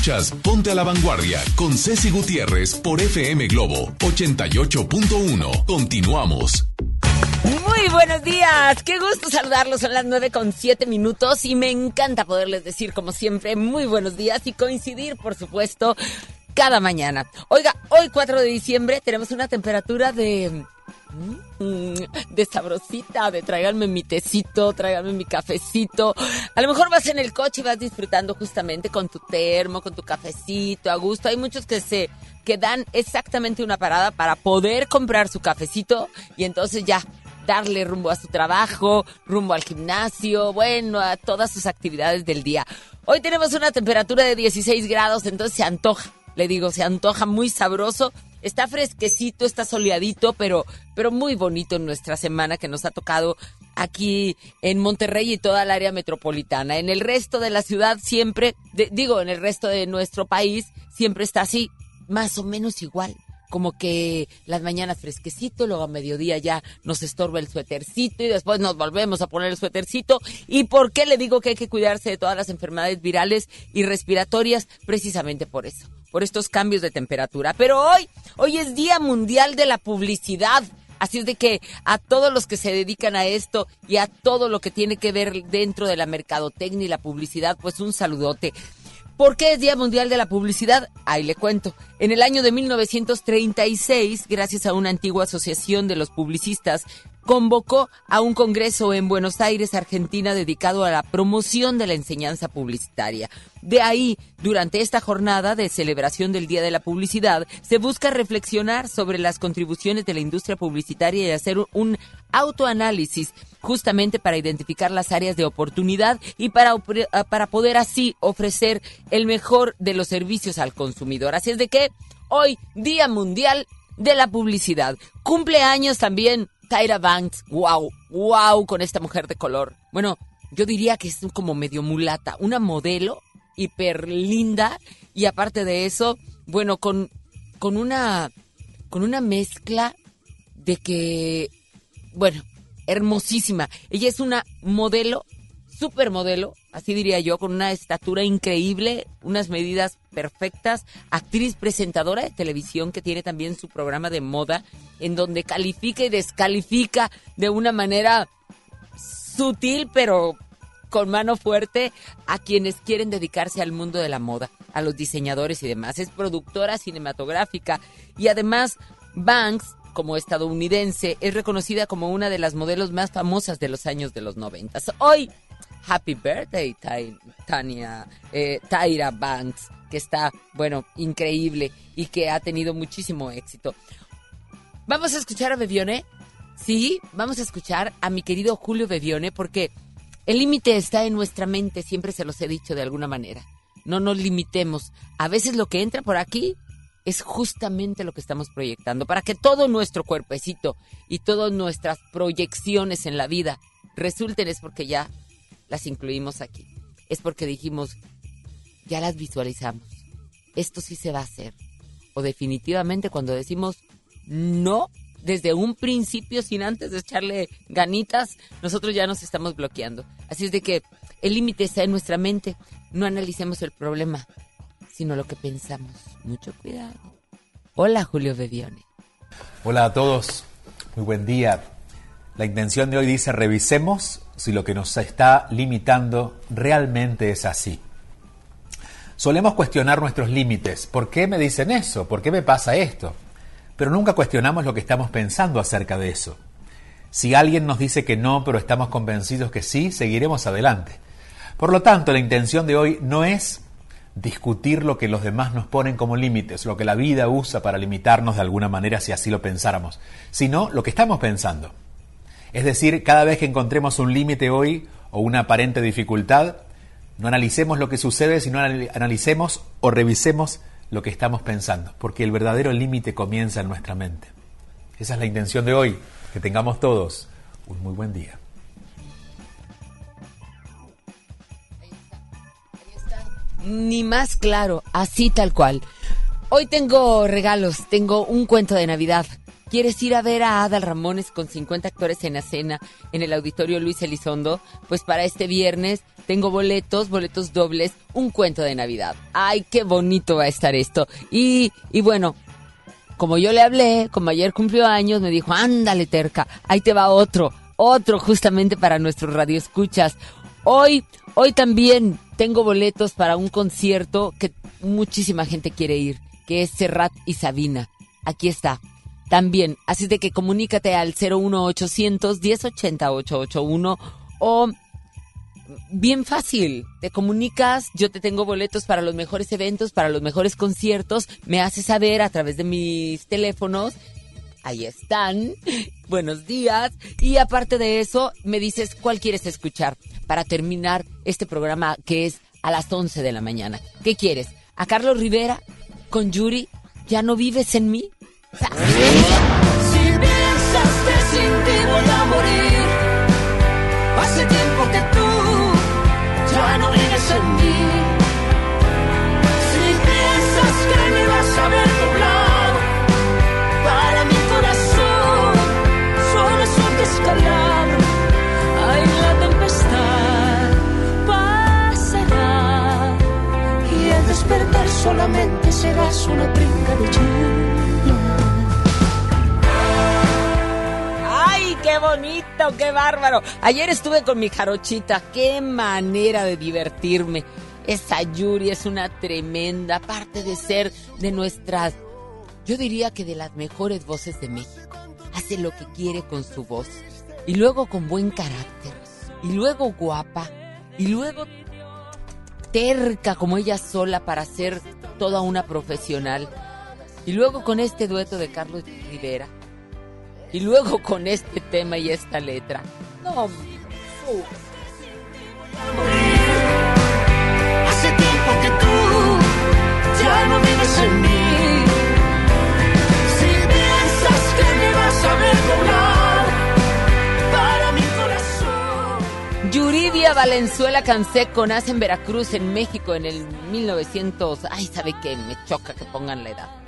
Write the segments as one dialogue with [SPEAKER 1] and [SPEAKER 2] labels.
[SPEAKER 1] Escuchas Ponte a la Vanguardia con Ceci Gutiérrez por FM Globo 88.1. Continuamos.
[SPEAKER 2] Muy buenos días, qué gusto saludarlos, son las nueve con siete minutos y me encanta poderles decir como siempre muy buenos días y coincidir por supuesto cada mañana. Oiga, hoy 4 de diciembre tenemos una temperatura de de sabrosita, de tráiganme mi tecito, tráiganme mi cafecito. A lo mejor vas en el coche y vas disfrutando justamente con tu termo, con tu cafecito, a gusto. Hay muchos que se que dan exactamente una parada para poder comprar su cafecito y entonces ya darle rumbo a su trabajo, rumbo al gimnasio, bueno, a todas sus actividades del día. Hoy tenemos una temperatura de 16 grados, entonces se antoja, le digo, se antoja muy sabroso Está fresquecito, está soleadito, pero, pero muy bonito en nuestra semana que nos ha tocado aquí en Monterrey y toda el área metropolitana. En el resto de la ciudad siempre, digo, en el resto de nuestro país siempre está así, más o menos igual. Como que las mañanas fresquecito, luego a mediodía ya nos estorba el suétercito y después nos volvemos a poner el suétercito. ¿Y por qué le digo que hay que cuidarse de todas las enfermedades virales y respiratorias? Precisamente por eso por estos cambios de temperatura. Pero hoy, hoy es Día Mundial de la Publicidad. Así es de que a todos los que se dedican a esto y a todo lo que tiene que ver dentro de la mercadotecnia y la publicidad, pues un saludote. ¿Por qué es Día Mundial de la Publicidad? Ahí le cuento. En el año de 1936, gracias a una antigua asociación de los publicistas, convocó a un congreso en Buenos Aires, Argentina, dedicado a la promoción de la enseñanza publicitaria. De ahí, durante esta jornada de celebración del Día de la Publicidad, se busca reflexionar sobre las contribuciones de la industria publicitaria y hacer un autoanálisis justamente para identificar las áreas de oportunidad y para, para poder así ofrecer el mejor de los servicios al consumidor. Así es de que hoy, Día Mundial de la Publicidad. Cumpleaños también Tyra Banks, wow, wow, con esta mujer de color. Bueno, yo diría que es como medio mulata, una modelo hiper linda y aparte de eso, bueno, con, con una con una mezcla de que, bueno, hermosísima. Ella es una modelo supermodelo, así diría yo, con una estatura increíble, unas medidas perfectas, actriz presentadora de televisión que tiene también su programa de moda, en donde califica y descalifica de una manera sutil, pero con mano fuerte a quienes quieren dedicarse al mundo de la moda, a los diseñadores y demás. Es productora cinematográfica y además Banks como estadounidense es reconocida como una de las modelos más famosas de los años de los noventas. Hoy Happy Birthday, Tania, eh, Tyra Banks, que está, bueno, increíble y que ha tenido muchísimo éxito. Vamos a escuchar a Bebione. Sí, vamos a escuchar a mi querido Julio Bebione porque el límite está en nuestra mente, siempre se los he dicho de alguna manera. No nos limitemos. A veces lo que entra por aquí es justamente lo que estamos proyectando, para que todo nuestro cuerpecito y todas nuestras proyecciones en la vida resulten es porque ya las incluimos aquí. Es porque dijimos, ya las visualizamos. Esto sí se va a hacer. O definitivamente cuando decimos no, desde un principio, sin antes de echarle ganitas, nosotros ya nos estamos bloqueando. Así es de que el límite está en nuestra mente. No analicemos el problema, sino lo que pensamos. Mucho cuidado. Hola, Julio Bebione.
[SPEAKER 3] Hola a todos. Muy buen día. La intención de hoy dice, revisemos si lo que nos está limitando realmente es así. Solemos cuestionar nuestros límites. ¿Por qué me dicen eso? ¿Por qué me pasa esto? Pero nunca cuestionamos lo que estamos pensando acerca de eso. Si alguien nos dice que no, pero estamos convencidos que sí, seguiremos adelante. Por lo tanto, la intención de hoy no es discutir lo que los demás nos ponen como límites, lo que la vida usa para limitarnos de alguna manera si así lo pensáramos, sino lo que estamos pensando. Es decir, cada vez que encontremos un límite hoy o una aparente dificultad, no analicemos lo que sucede, sino analicemos o revisemos lo que estamos pensando, porque el verdadero límite comienza en nuestra mente. Esa es la intención de hoy, que tengamos todos un muy buen día.
[SPEAKER 2] Ni más claro, así tal cual. Hoy tengo regalos, tengo un cuento de Navidad ¿Quieres ir a ver a Adal Ramones con 50 actores en escena en el auditorio Luis Elizondo? Pues para este viernes tengo boletos, boletos dobles, un cuento de Navidad. ¡Ay, qué bonito va a estar esto! Y, y bueno, como yo le hablé, como ayer cumplió años, me dijo, ándale terca, ahí te va otro, otro justamente para nuestros radioescuchas. Hoy, hoy también tengo boletos para un concierto que muchísima gente quiere ir, que es Serrat y Sabina. Aquí está también. Así de que comunícate al 01800 1080 881 o bien fácil. Te comunicas, yo te tengo boletos para los mejores eventos, para los mejores conciertos, me haces saber a través de mis teléfonos. Ahí están. Buenos días. Y aparte de eso, me dices cuál quieres escuchar para terminar este programa que es a las 11 de la mañana. ¿Qué quieres? ¿A Carlos Rivera? ¿Con Yuri? ¿Ya no vives en mí?
[SPEAKER 4] Si piensas que sin ti voy a morir, hace tiempo que tú ya no vives en mí. Si piensas que me vas a ver doblar, para mi corazón solo es un descalabro. Ay, la tempestad pasará y al despertar solamente serás una pringa de lluvia.
[SPEAKER 2] Bonito, qué bárbaro! Ayer estuve con mi jarochita, qué manera de divertirme. Esa Yuri es una tremenda, aparte de ser de nuestras, yo diría que de las mejores voces de México. Hace lo que quiere con su voz. Y luego con buen carácter. Y luego guapa. Y luego terca como ella sola para ser toda una profesional. Y luego con este dueto de Carlos Rivera. Y luego con este tema y esta letra. No,
[SPEAKER 4] Hace tiempo que tú ya no vives en mí. Si piensas que me vas a ver doblar para mi corazón.
[SPEAKER 2] Yuridia Valenzuela Canseco nace en Veracruz, en México, en el 1900. Ay, ¿sabe qué? Me choca que pongan la edad.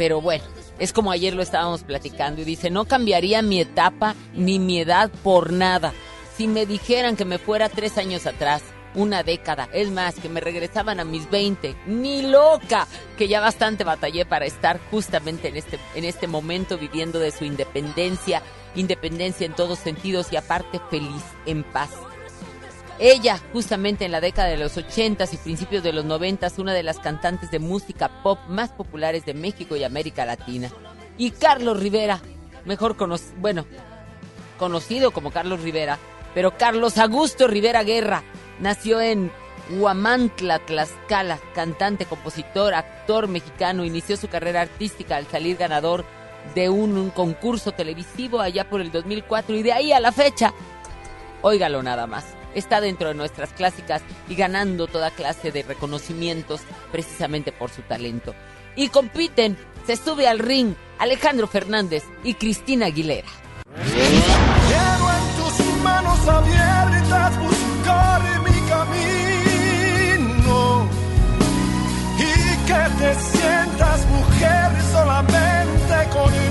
[SPEAKER 2] Pero bueno, es como ayer lo estábamos platicando y dice, no cambiaría mi etapa ni mi edad por nada. Si me dijeran que me fuera tres años atrás, una década, es más, que me regresaban a mis 20, ni loca, que ya bastante batallé para estar justamente en este, en este momento viviendo de su independencia, independencia en todos sentidos y aparte feliz, en paz. Ella, justamente en la década de los 80s y principios de los 90s, una de las cantantes de música pop más populares de México y América Latina. Y Carlos Rivera, mejor conocido, bueno, conocido como Carlos Rivera, pero Carlos Augusto Rivera Guerra, nació en Huamantla, Tlaxcala, cantante, compositor, actor mexicano, inició su carrera artística al salir ganador de un, un concurso televisivo allá por el 2004 y de ahí a la fecha Óigalo nada más. Está dentro de nuestras clásicas y ganando toda clase de reconocimientos precisamente por su talento. Y compiten, se sube al ring Alejandro Fernández y Cristina Aguilera.
[SPEAKER 5] Quiero en tus manos abiertas buscar mi camino y que te sientas mujer solamente conmigo.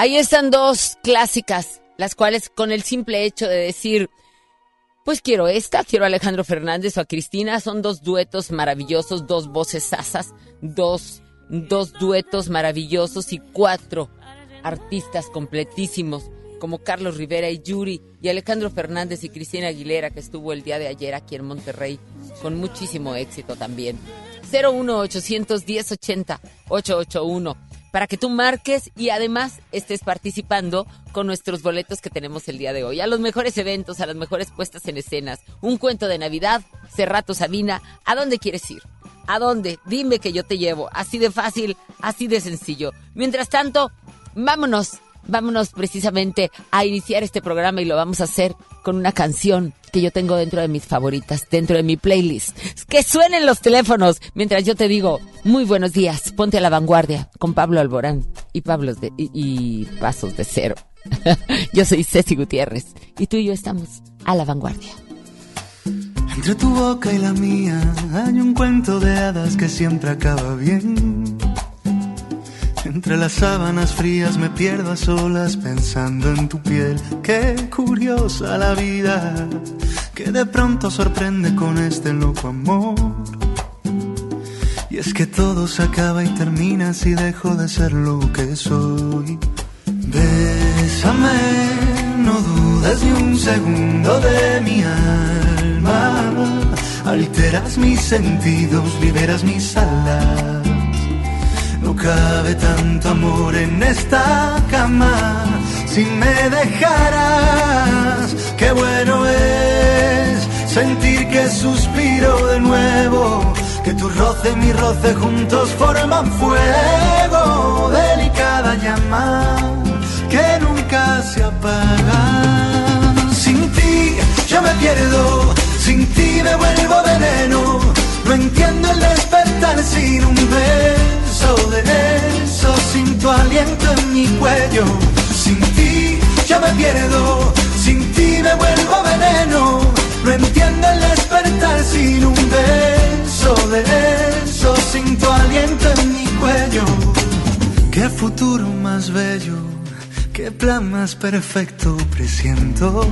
[SPEAKER 2] Ahí están dos clásicas, las cuales con el simple hecho de decir, pues quiero esta, quiero a Alejandro Fernández o a Cristina, son dos duetos maravillosos, dos voces sasas, dos, dos duetos maravillosos y cuatro artistas completísimos como Carlos Rivera y Yuri y Alejandro Fernández y Cristina Aguilera que estuvo el día de ayer aquí en Monterrey con muchísimo éxito también. 01810 80 881 para que tú marques y además estés participando con nuestros boletos que tenemos el día de hoy. A los mejores eventos, a las mejores puestas en escenas. Un cuento de Navidad, Cerrato Sabina. ¿A dónde quieres ir? ¿A dónde? Dime que yo te llevo. Así de fácil, así de sencillo. Mientras tanto, vámonos, vámonos precisamente a iniciar este programa y lo vamos a hacer con una canción que yo tengo dentro de mis favoritas, dentro de mi playlist. Que suenen los teléfonos mientras yo te digo, muy buenos días, ponte a la vanguardia con Pablo Alborán y, Pablos de, y, y Pasos de Cero. yo soy Ceci Gutiérrez y tú y yo estamos a la vanguardia.
[SPEAKER 6] Entre tu boca y la mía hay un cuento de hadas que siempre acaba bien. Entre las sábanas frías me pierdo a solas pensando en tu piel. Qué curiosa la vida que de pronto sorprende con este loco amor. Y es que todo se acaba y termina si dejo de ser lo que soy. Bésame, no dudes ni un segundo de mi alma. Alteras mis sentidos, liberas mis alas. No cabe tanto amor en esta cama si me dejaras. Qué bueno es sentir que suspiro de nuevo, que tu roce y mi roce juntos forman fuego, delicada llama que nunca se apaga. Sin ti yo me pierdo, sin ti me vuelvo veneno. No entiendo el despertar sin un beso de eso, sin tu aliento en mi cuello. Sin ti yo me pierdo, sin ti me vuelvo veneno. No entiendo el despertar sin un beso de eso, sin tu aliento en mi cuello. Qué futuro más bello, qué plan más perfecto presiento.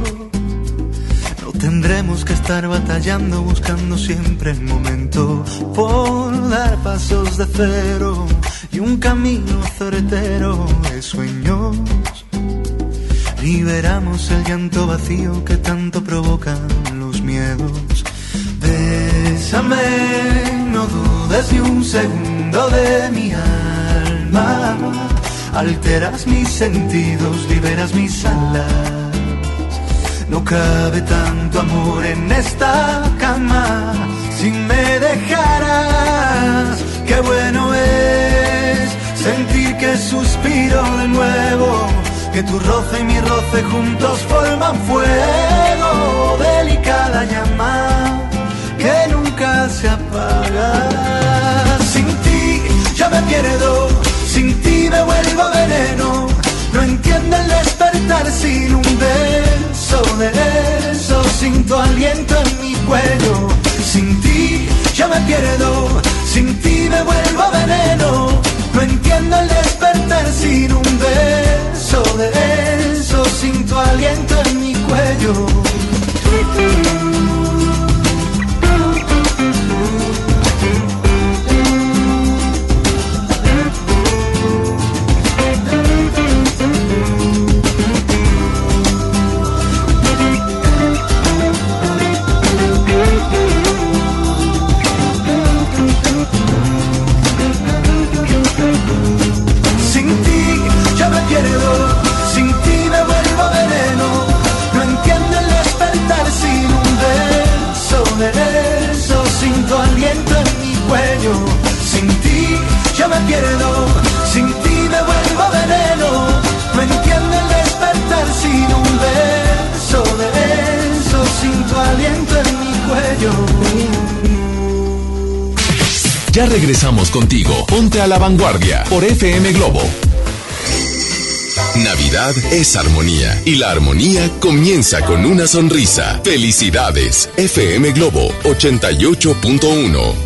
[SPEAKER 6] Tendremos que estar batallando, buscando siempre el momento por dar pasos de cero y un camino certero de sueños. Liberamos el llanto vacío que tanto provocan los miedos. Bésame, no dudes ni un segundo de mi alma. Alteras mis sentidos, liberas mis alas. No cabe tanto amor en esta cama si me dejaras. Qué bueno es sentir que suspiro de nuevo, que tu roce y mi roce juntos forman fuego, delicada llama que nunca se apaga. Sin ti yo me pierdo, sin ti me vuelvo veneno. No entiendo el despertar sin un beso de eso, sin tu aliento en mi cuello. Sin ti yo me pierdo, sin ti me vuelvo veneno. No entiendo el despertar sin un beso de eso, sin tu aliento en mi cuello. Sin ti yo me pierdo, sin ti me vuelvo veneno. No entiendo el despertar sin un beso de eso, sin tu aliento en mi cuello.
[SPEAKER 1] Ya regresamos contigo. Ponte a la vanguardia por FM Globo. Navidad es armonía y la armonía comienza con una sonrisa. Felicidades. FM Globo 88.1.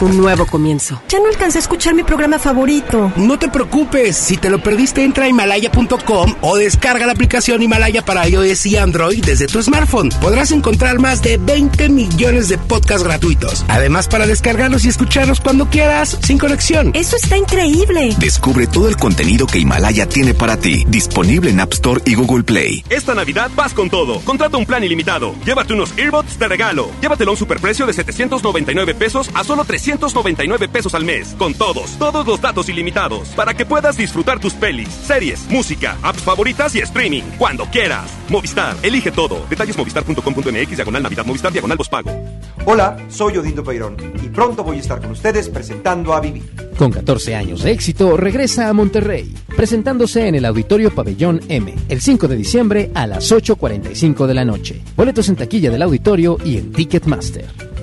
[SPEAKER 7] un nuevo comienzo.
[SPEAKER 8] Ya no alcancé a escuchar mi programa favorito.
[SPEAKER 9] No te preocupes, si te lo perdiste entra a himalaya.com o descarga la aplicación Himalaya para iOS y Android desde tu smartphone. Podrás encontrar más de 20 millones de podcasts gratuitos. Además para descargarlos y escucharlos cuando quieras, sin conexión.
[SPEAKER 8] Eso está increíble.
[SPEAKER 10] Descubre todo el contenido que Himalaya tiene para ti, disponible en App Store y Google Play.
[SPEAKER 11] Esta Navidad vas con todo. Contrata un plan ilimitado. Llévate unos earbuds de regalo. Llévatelo a un superprecio de 799 pesos a solo 399 pesos al mes. Con todos, todos los datos ilimitados. Para que puedas disfrutar tus pelis, series, música, apps favoritas y streaming. Cuando quieras. Movistar, elige todo. Detalles movistar.com.mx, diagonal Navidad, Movistar, diagonal pago.
[SPEAKER 12] Hola, soy Odindo Peirón y pronto voy a estar con ustedes presentando a Vivi.
[SPEAKER 13] Con 14 años de éxito, regresa a Monterrey, presentándose en el Auditorio Pabellón M, el 5 de diciembre a las 8.45 de la noche. Boletos en taquilla del auditorio y en Ticketmaster.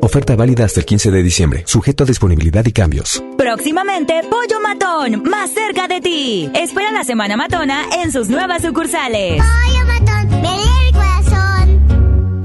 [SPEAKER 14] Oferta válida hasta el 15 de diciembre, sujeto a disponibilidad y cambios.
[SPEAKER 15] Próximamente, Pollo Matón, más cerca de ti. Espera la Semana Matona en sus nuevas sucursales.
[SPEAKER 16] Pollo Matón.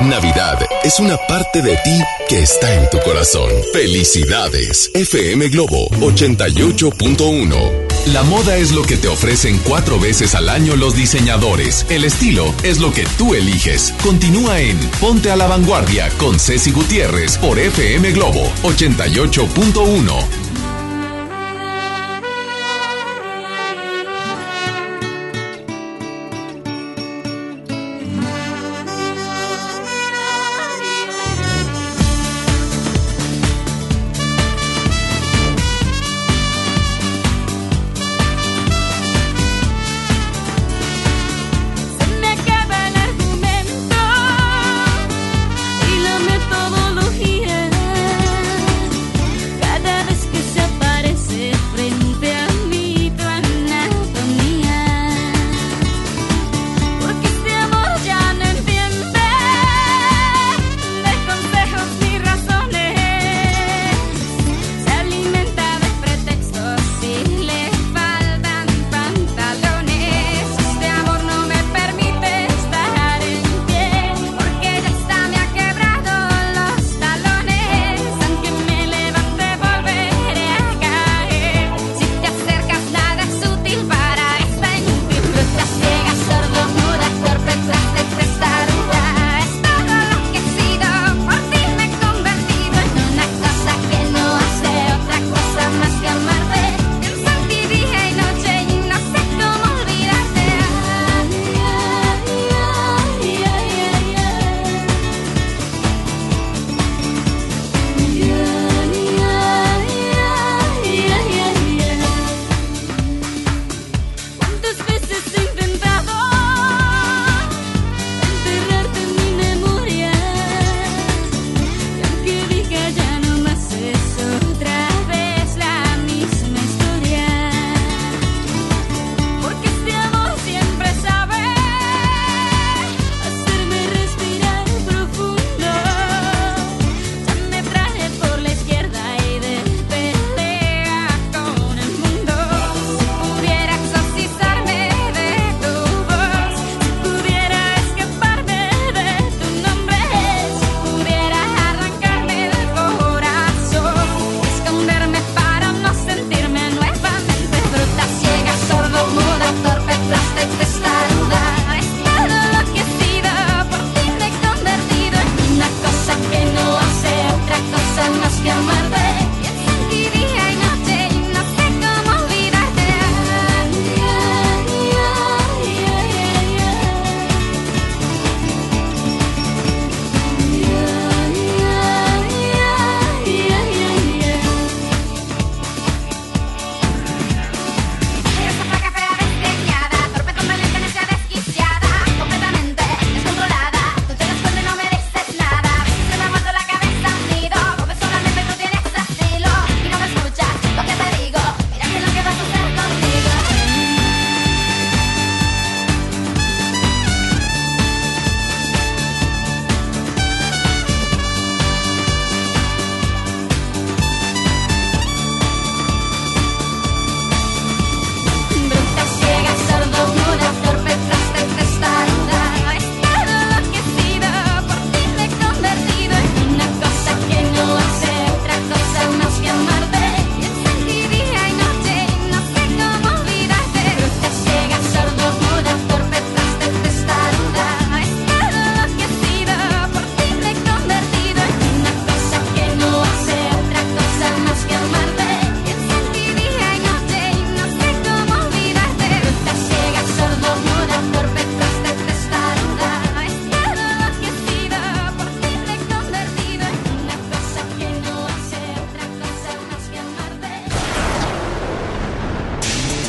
[SPEAKER 1] Navidad es una parte de ti que está en tu corazón. Felicidades. FM Globo 88.1. La moda es lo que te ofrecen cuatro veces al año los diseñadores. El estilo es lo que tú eliges. Continúa en Ponte a la Vanguardia con Ceci Gutiérrez por FM Globo 88.1.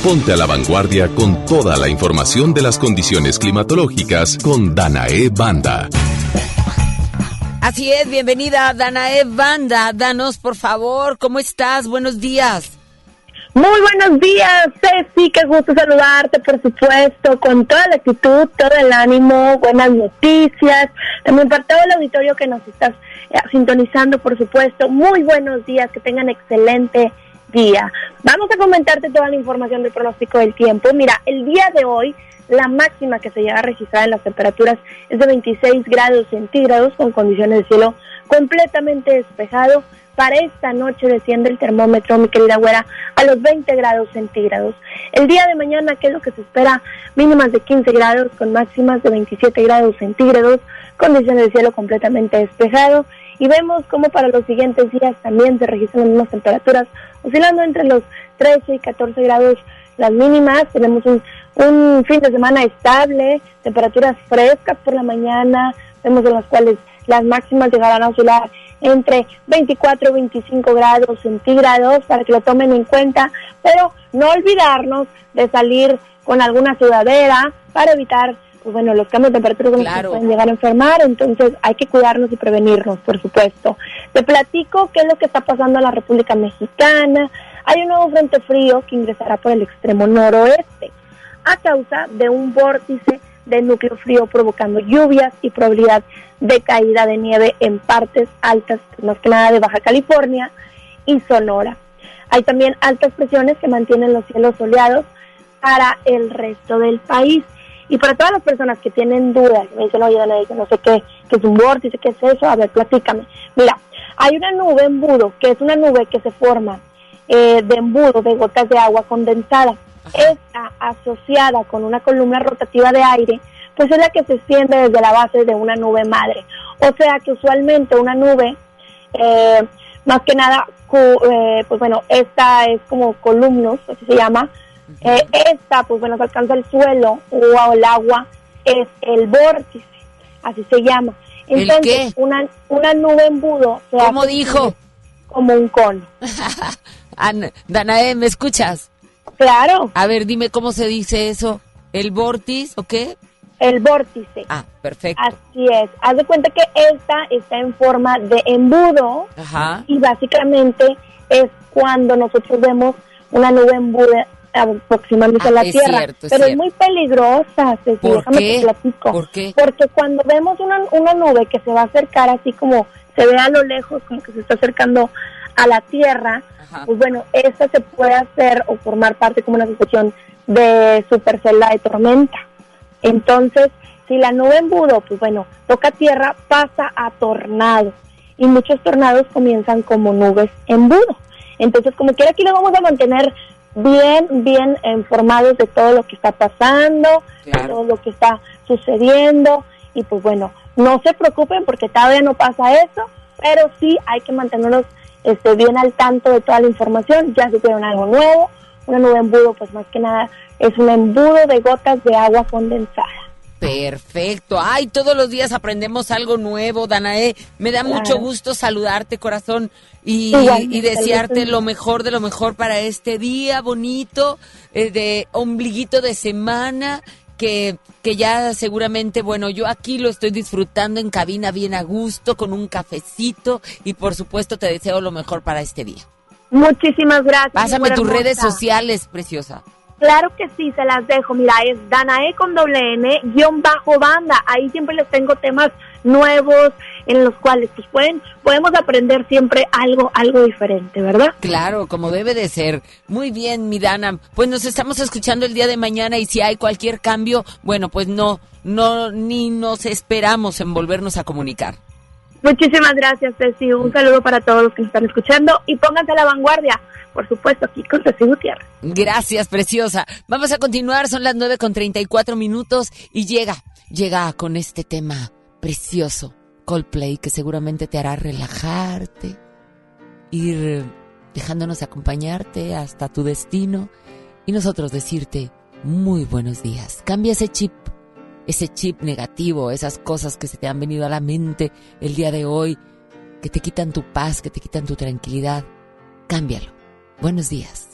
[SPEAKER 1] Ponte a la vanguardia con toda la información de las condiciones climatológicas con Danae Banda.
[SPEAKER 2] Así es, bienvenida Danae Banda. Danos, por favor, ¿cómo estás? Buenos días.
[SPEAKER 17] Muy buenos días, Ceci, qué gusto saludarte, por supuesto, con toda la actitud, todo el ánimo, buenas noticias. También para todo el auditorio que nos estás eh, sintonizando, por supuesto, muy buenos días, que tengan excelente día. Vamos a comentarte toda la información del pronóstico del tiempo. Mira, el día de hoy la máxima que se llega a registrar en las temperaturas es de 26 grados centígrados con condiciones de cielo completamente despejado para esta noche desciende el termómetro, mi querida güera, a los 20 grados centígrados. El día de mañana, ¿qué es lo que se espera? Mínimas de 15 grados con máximas de 27 grados centígrados, condiciones de cielo completamente despejado. Y vemos cómo para los siguientes días también se registran las mismas temperaturas, oscilando entre los 13 y 14 grados las mínimas. Tenemos un, un fin de semana estable, temperaturas frescas por la mañana, vemos en las cuales las máximas llegarán a oscilar entre 24 y 25 grados centígrados para que lo tomen en cuenta, pero no olvidarnos de salir con alguna sudadera para evitar pues bueno, los cambios de temperatura que pueden llegar a enfermar, entonces hay que cuidarnos y prevenirnos, por supuesto. Te platico qué es lo que está pasando en la República Mexicana. Hay un nuevo frente frío que ingresará por el extremo noroeste a causa de un vórtice de núcleo frío provocando lluvias y probabilidad de caída de nieve en partes altas, más que nada de Baja California y Sonora. Hay también altas presiones que mantienen los cielos soleados para el resto del país. Y para todas las personas que tienen dudas, me dicen, oye, Dana, no sé qué, qué es un vórtice, qué es eso, a ver, platícame. Mira, hay una nube embudo, que es una nube que se forma eh, de embudo, de gotas de agua condensada. Está asociada con una columna rotativa de aire pues es la que se extiende desde la base de una nube madre. O sea que usualmente una nube, eh, más que nada, eh, pues bueno, esta es como columnos, así se llama. Eh, esta, pues bueno, se alcanza el suelo o el agua, es el vórtice, así se llama. Entonces, Una, una nube embudo.
[SPEAKER 2] Se ¿Cómo dijo?
[SPEAKER 17] Como un cono.
[SPEAKER 2] Danae, ¿me escuchas?
[SPEAKER 17] Claro.
[SPEAKER 2] A ver, dime cómo se dice eso. ¿El vórtice o qué?
[SPEAKER 17] El vórtice.
[SPEAKER 2] Ah, perfecto.
[SPEAKER 17] Así es. Haz de cuenta que esta está en forma de embudo. Ajá. Y básicamente es cuando nosotros vemos una nube embuda aproximándose a la ah, Tierra. pero es muy peligrosa, Ceci, déjame te platico.
[SPEAKER 2] ¿Por qué?
[SPEAKER 17] Porque cuando vemos una, una nube que se va a acercar así como se ve a lo lejos, como que se está acercando a la Tierra, pues bueno, esta se puede hacer o formar parte como una situación de supercelda de tormenta. Entonces, si la nube embudo, pues bueno, toca tierra, pasa a tornado. Y muchos tornados comienzan como nubes embudo. Entonces, como quiera, aquí lo vamos a mantener bien, bien informados de todo lo que está pasando, de todo lo que está sucediendo. Y pues bueno, no se preocupen porque todavía no pasa eso, pero sí hay que mantenernos este, bien al tanto de toda la información. Ya supieron algo nuevo, una nube embudo, pues más que nada es un embudo de gotas de agua condensada.
[SPEAKER 2] Perfecto. Ay, todos los días aprendemos algo nuevo, Danae. Me da mucho gusto saludarte, corazón, y, desearte lo mejor de lo mejor para este día bonito, eh, de ombliguito de semana, que, que ya seguramente, bueno, yo aquí lo estoy disfrutando en cabina bien a gusto, con un cafecito, y por supuesto te deseo lo mejor para este día.
[SPEAKER 17] Muchísimas gracias.
[SPEAKER 2] Pásame tus redes sociales, preciosa.
[SPEAKER 17] Claro que sí, se las dejo. Mira, es Danae con doble N, guion bajo banda. Ahí siempre les tengo temas nuevos en los cuales pues pueden, podemos aprender siempre algo, algo diferente, ¿verdad?
[SPEAKER 2] Claro, como debe de ser. Muy bien, mi Dana. Pues nos estamos escuchando el día de mañana y si hay cualquier cambio, bueno, pues no, no, ni nos esperamos en volvernos a comunicar.
[SPEAKER 17] Muchísimas gracias, Ceci. Un saludo para todos los que nos están escuchando y pónganse a la vanguardia por supuesto, aquí con Ceci Gutiérrez.
[SPEAKER 2] Gracias, preciosa. Vamos a continuar, son las 9 con 34 minutos y llega, llega con este tema precioso, Coldplay, que seguramente te hará relajarte, ir dejándonos acompañarte hasta tu destino y nosotros decirte muy buenos días. Cambia ese chip, ese chip negativo, esas cosas que se te han venido a la mente el día de hoy, que te quitan tu paz, que te quitan tu tranquilidad. Cámbialo. Buenos días.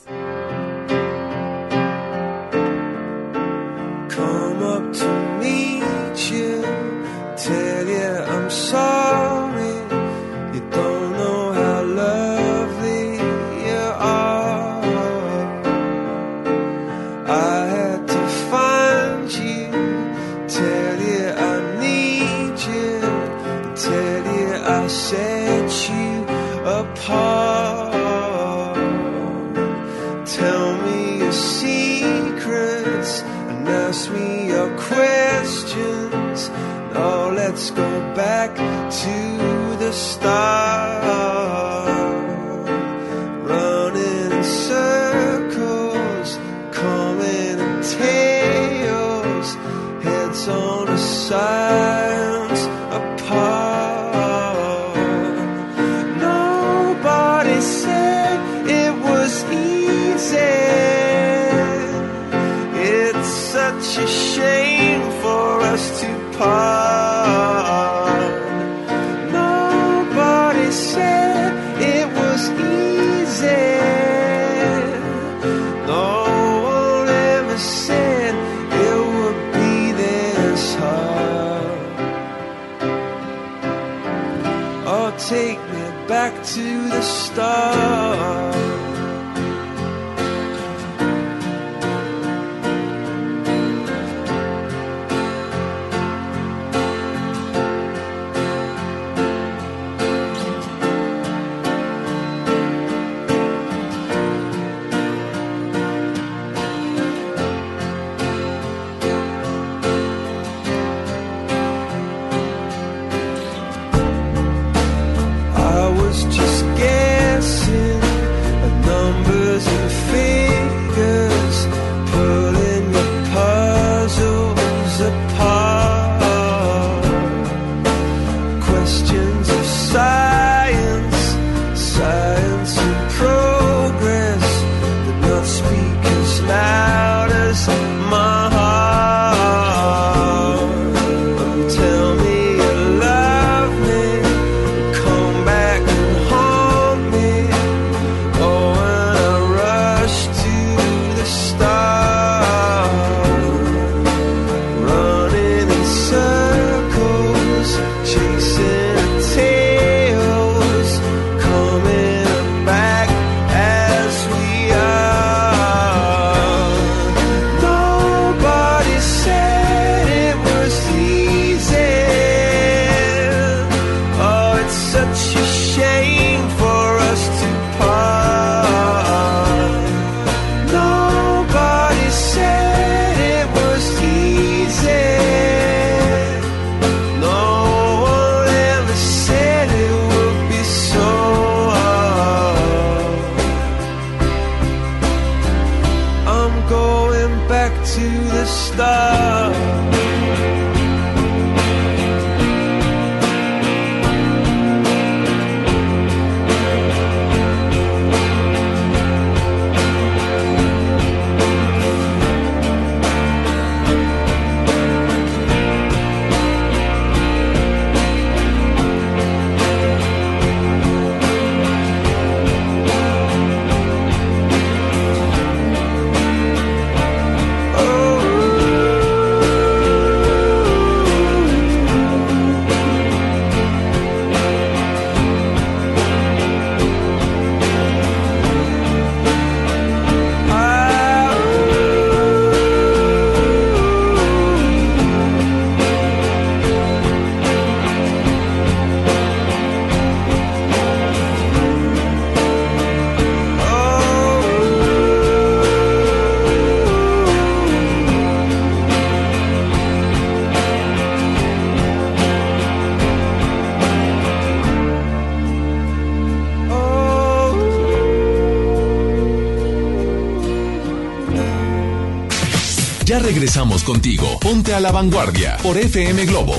[SPEAKER 1] Regresamos contigo. Ponte a la vanguardia por FM Globo.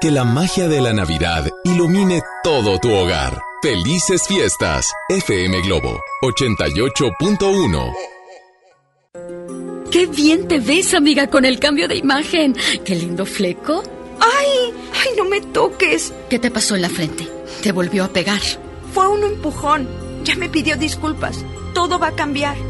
[SPEAKER 1] Que la magia de la Navidad ilumine todo tu hogar. Felices fiestas. FM Globo 88.1.
[SPEAKER 18] Qué bien te ves, amiga, con el cambio de imagen. Qué lindo fleco.
[SPEAKER 19] ¡Ay! ¡Ay, no me toques!
[SPEAKER 18] ¿Qué te pasó en la frente? ¿Te volvió a pegar?
[SPEAKER 19] Fue un empujón. Ya me pidió disculpas. Todo va a cambiar.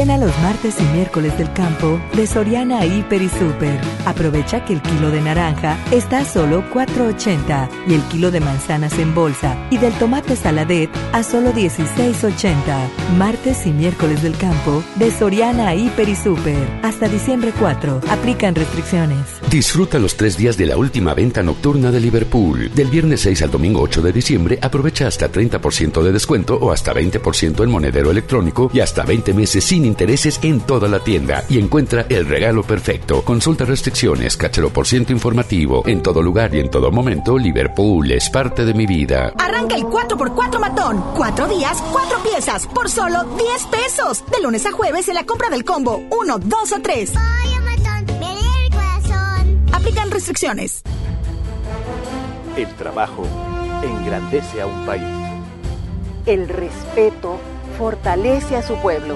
[SPEAKER 20] A los martes y miércoles del campo de Soriana Hiper y Super. Aprovecha que el kilo de naranja está a solo 4.80 y el kilo de manzanas en bolsa y del tomate saladet a solo 16.80. Martes y miércoles del campo de Soriana Hiper y Super. Hasta diciembre 4. Aplican restricciones.
[SPEAKER 21] Disfruta los tres días de la última venta nocturna de Liverpool. Del viernes 6 al domingo 8 de diciembre aprovecha hasta 30% de descuento o hasta 20% en monedero electrónico y hasta 20 meses sin intereses en toda la tienda y encuentra el regalo perfecto. Consulta restricciones, cáchalo por ciento informativo. En todo lugar y en todo momento, Liverpool es parte de mi vida.
[SPEAKER 22] Arranca el 4x4 matón. Cuatro días, cuatro piezas, por solo 10 pesos. De lunes a jueves en la compra del combo 1, 2 o 3. Aplican restricciones.
[SPEAKER 23] El trabajo engrandece a un país.
[SPEAKER 24] El respeto fortalece a su pueblo.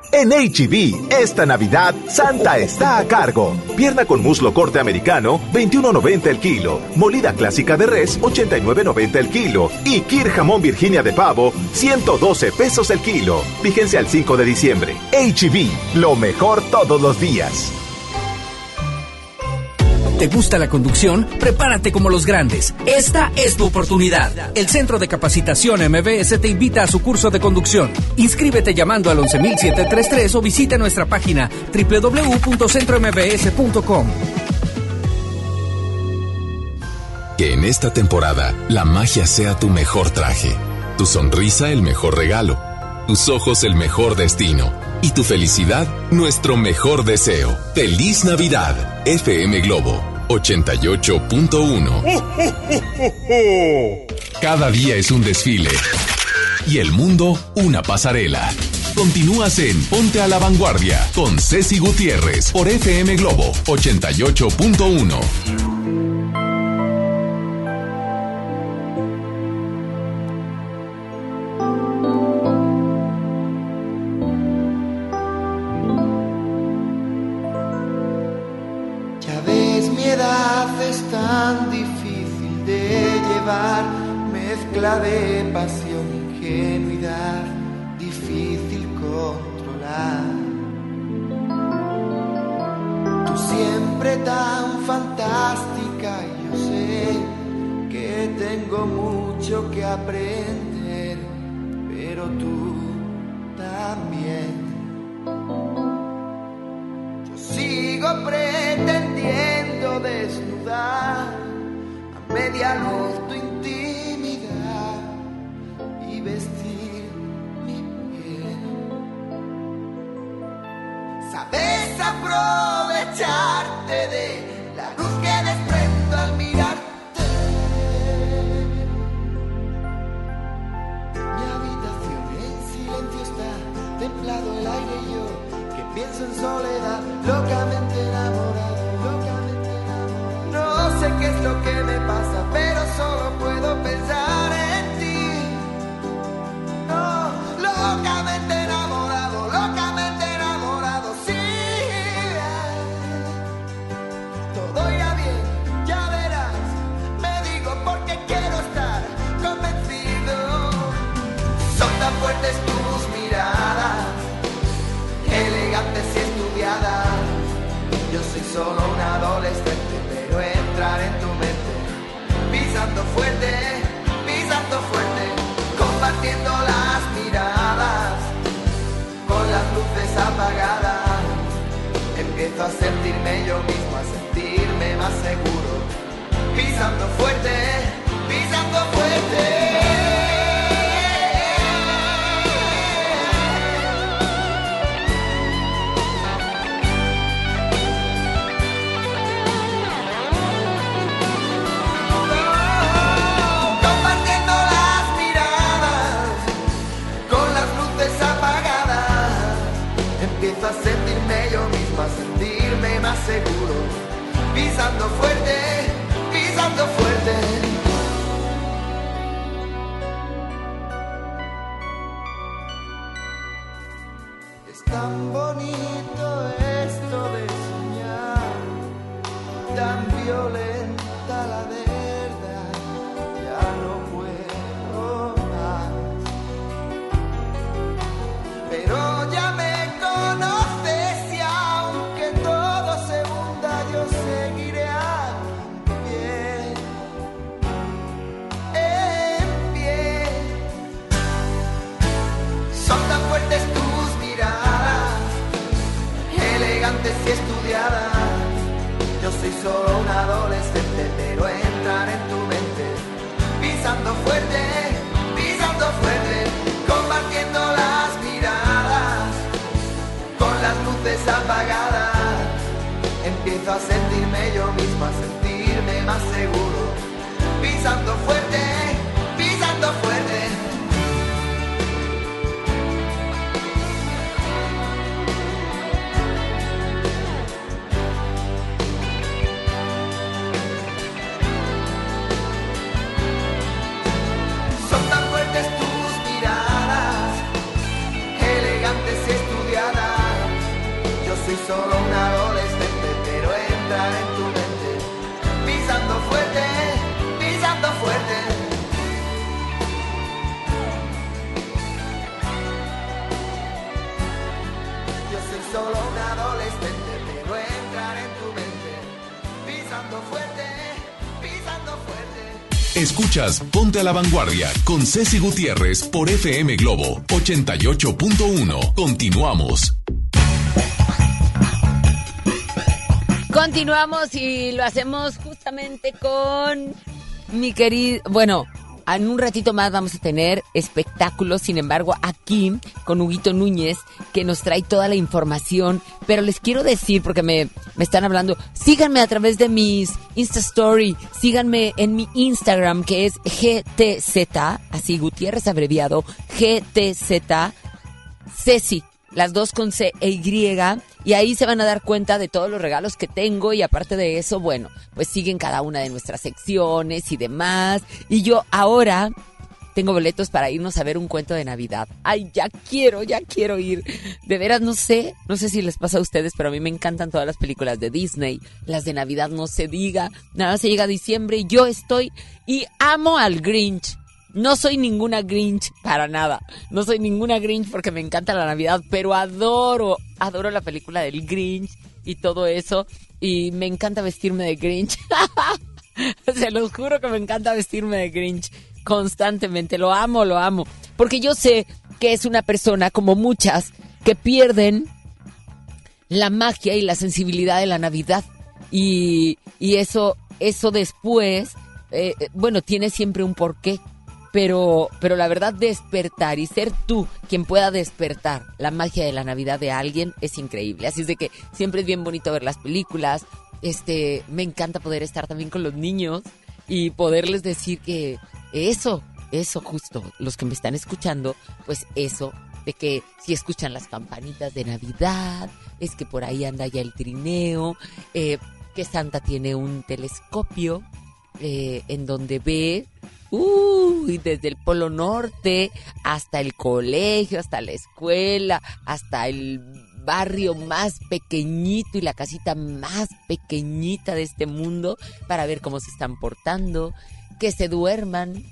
[SPEAKER 25] En HB, esta Navidad, Santa está a cargo. Pierna con muslo corte americano, 21.90 el kilo. Molida clásica de res, 89.90 el kilo. Y Kir jamón Virginia de pavo, 112 pesos el kilo. Fíjense al 5 de diciembre. HB, lo mejor todos los días.
[SPEAKER 26] ¿Te gusta la conducción? Prepárate como los grandes. Esta es tu oportunidad. El Centro de Capacitación MBS te invita a su curso de conducción. Inscríbete llamando al 11733 o visita nuestra página www.centrombs.com.
[SPEAKER 1] Que en esta temporada la magia sea tu mejor traje, tu sonrisa el mejor regalo, tus ojos el mejor destino y tu felicidad nuestro mejor deseo. Feliz Navidad, FM Globo 88.1. Cada día es un desfile y el mundo una pasarela. Continúas en Ponte a la Vanguardia con Ceci Gutiérrez por FM Globo 88.1.
[SPEAKER 27] mezcla de pasión, ingenuidad, difícil controlar. Tus
[SPEAKER 28] siempre tan fantástica yo sé que tengo mucho que aprender, pero tú también. Yo sigo pretendiendo desnudar a media luz tu intimidad vestir mi piel. Sabes aprovecharte de la luz que desprendo al mirarte. Mi habitación en silencio está, templado el aire y yo que pienso en soledad, locamente compartiendo las miradas, con las luces apagadas. Empiezo a sentirme yo mismo, a sentirme más seguro, pisando fuerte, pisando fuerte. Fuerte, pisando fuerte.
[SPEAKER 1] Escuchas Ponte a la Vanguardia con Ceci Gutiérrez por FM Globo 88.1. Continuamos.
[SPEAKER 2] Continuamos y lo hacemos justamente con mi querido, bueno, en un ratito más vamos a tener espectáculos, sin embargo, aquí con Huguito Núñez, que nos trae toda la información. Pero les quiero decir, porque me, me están hablando, síganme a través de mis Insta Story, síganme en mi Instagram, que es GTZ, así Gutiérrez abreviado, GTZ, Ceci, las dos con C e Y, y ahí se van a dar cuenta de todos los regalos que tengo y aparte de eso, bueno, pues siguen cada una de nuestras secciones y demás. Y yo ahora tengo boletos para irnos a ver un cuento de Navidad. Ay, ya quiero, ya quiero ir. De veras, no sé, no sé si les pasa a ustedes, pero a mí me encantan todas las películas de Disney. Las de Navidad no se diga, nada se llega a diciembre y yo estoy y amo al Grinch. no soy ninguna Grinch para nada. No soy ninguna Grinch porque me encanta la Navidad, pero adoro, adoro la película del Grinch y todo eso. Y me encanta vestirme de Grinch. Se los juro que me encanta vestirme de Grinch constantemente. Lo amo, lo amo. Porque yo sé que es una persona, como muchas, que pierden la magia y la sensibilidad de la Navidad. Y, y eso, eso después, eh, eh, bueno, tiene siempre un porqué. Pero, pero la verdad, despertar y ser tú quien pueda despertar la magia de la Navidad de alguien es increíble. Así es de que siempre es bien bonito ver las películas. Este, me encanta poder estar también con los niños y poderles decir que eso, eso justo, los que me están escuchando, pues eso de que si escuchan las campanitas de Navidad, es que por ahí anda ya el trineo, eh, que Santa tiene un telescopio eh, en donde ve Uy, desde el Polo Norte hasta el colegio, hasta la escuela, hasta el barrio más pequeñito y la casita más pequeñita de este mundo para ver cómo se están portando, que se duerman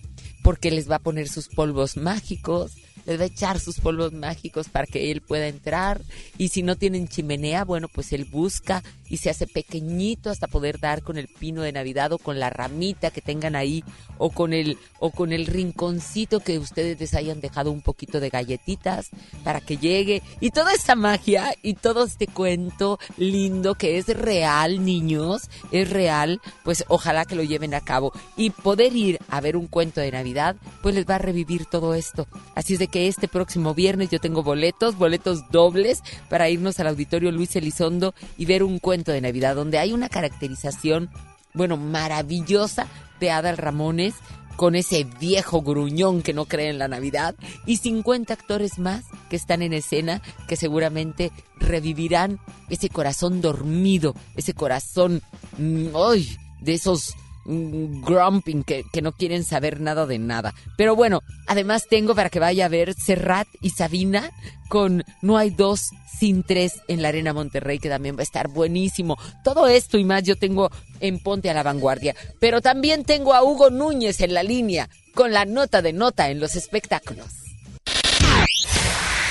[SPEAKER 2] porque les va a poner sus polvos mágicos, les va a echar sus polvos mágicos para que él pueda entrar. Y si no tienen chimenea, bueno, pues él busca y se hace pequeñito hasta poder dar con el pino de Navidad o con la ramita que tengan ahí o con el o con el rinconcito que ustedes les hayan dejado un poquito de galletitas para que llegue y toda esta magia y todo este cuento lindo que es real, niños, es real, pues ojalá que lo lleven a cabo y poder ir a ver un cuento de Navidad, pues les va a revivir todo esto. Así es de que este próximo viernes yo tengo boletos, boletos dobles para irnos al auditorio Luis Elizondo y ver un cuento de Navidad, donde hay una caracterización, bueno, maravillosa de Adal Ramones, con ese viejo gruñón que no cree en la Navidad, y 50 actores más que están en escena que seguramente revivirán ese corazón dormido, ese corazón, mm, ¡ay! de esos grumping que, que, no quieren saber nada de nada. Pero bueno, además tengo para que vaya a ver Serrat y Sabina con No hay dos sin tres en la Arena Monterrey, que también va a estar buenísimo. Todo esto y más yo tengo en Ponte a la Vanguardia. Pero también tengo a Hugo Núñez en la línea con la nota de nota en los espectáculos.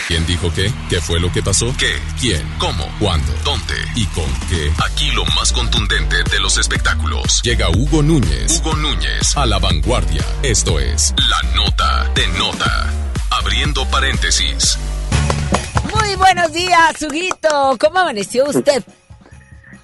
[SPEAKER 1] ¿Quién dijo qué? ¿Qué fue lo que pasó? ¿Qué? ¿Quién? ¿Cómo? ¿Cuándo? ¿Dónde? ¿Y con qué? Aquí lo más contundente de los espectáculos. Llega Hugo Núñez. Hugo Núñez a la vanguardia. Esto es La Nota de Nota. Abriendo paréntesis.
[SPEAKER 2] Muy buenos días, Huguito. ¿Cómo amaneció usted?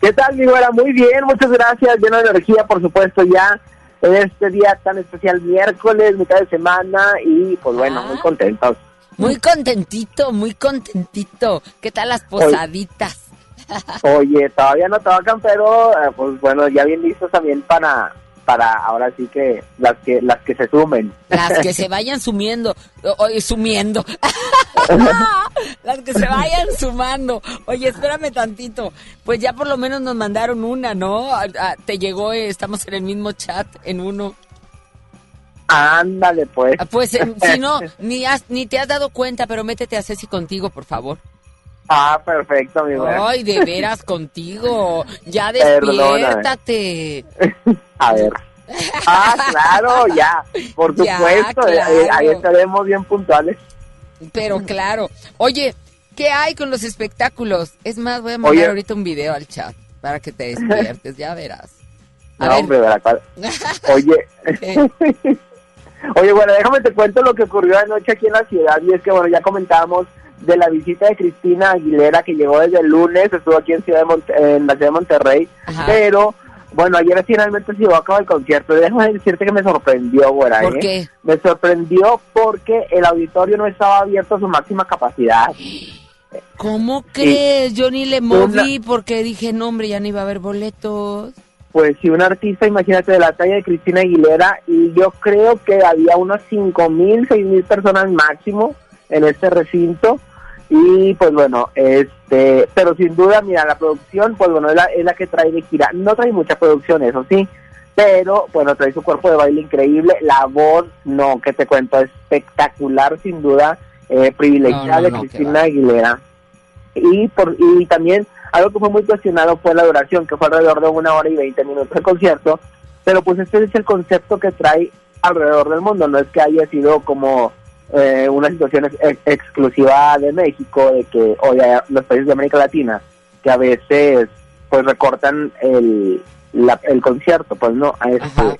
[SPEAKER 29] ¿Qué tal, mi güera? Muy bien, muchas gracias. Lleno de energía, por supuesto, ya en este día tan especial, miércoles, mitad de semana, y pues bueno, muy contentos.
[SPEAKER 2] Muy contentito, muy contentito. ¿Qué tal las posaditas?
[SPEAKER 29] Oye, todavía no tocan, pero eh, pues bueno, ya bien listos también para para ahora sí que las que las que se sumen.
[SPEAKER 2] Las que se vayan sumiendo, oye, sumiendo. las que se vayan sumando. Oye, espérame tantito. Pues ya por lo menos nos mandaron una, ¿no? Te llegó, eh, estamos en el mismo chat en uno.
[SPEAKER 29] Ándale, pues.
[SPEAKER 2] Pues si no, ni, has, ni te has dado cuenta, pero métete a Ceci contigo, por favor.
[SPEAKER 29] Ah, perfecto, mi
[SPEAKER 2] Ay, de veras contigo. Ya despiértate.
[SPEAKER 29] a ver. Ah, claro, ya. Por supuesto, eh, ahí estaremos bien puntuales.
[SPEAKER 2] Pero claro. Oye, ¿qué hay con los espectáculos? Es más, voy a mandar ahorita un video al chat para que te despiertes, ya verás.
[SPEAKER 29] no, hombre, ¿verdad? Oye. Oye, bueno, déjame te cuento lo que ocurrió anoche aquí en la ciudad y es que, bueno, ya comentábamos de la visita de Cristina Aguilera que llegó desde el lunes, estuvo aquí en, ciudad en la ciudad de Monterrey, pero bueno, ayer finalmente se llevó a cabo el concierto. Déjame decirte que me sorprendió, güera.
[SPEAKER 2] ¿Por
[SPEAKER 29] ¿eh?
[SPEAKER 2] qué?
[SPEAKER 29] Me sorprendió porque el auditorio no estaba abierto a su máxima capacidad.
[SPEAKER 2] ¿Cómo crees? Yo ni le moví porque dije, no, hombre, ya no iba a haber boletos
[SPEAKER 29] pues si un artista, imagínate, de la talla de Cristina Aguilera, y yo creo que había unas cinco mil, seis mil personas máximo en este recinto, y pues bueno, este, pero sin duda, mira, la producción, pues bueno, es la, es la que trae de gira, no trae mucha producción, eso sí, pero bueno, trae su cuerpo de baile increíble, la voz, no, que te cuento, espectacular, sin duda, eh, privilegiada de Cristina Aguilera. Y, por, y también algo que fue muy cuestionado fue la duración, que fue alrededor de una hora y veinte minutos de concierto, pero pues este es el concepto que trae alrededor del mundo, no es que haya sido como eh, una situación ex- exclusiva de México, de que oye, los países de América Latina, que a veces pues recortan el, la- el concierto, pues no, este,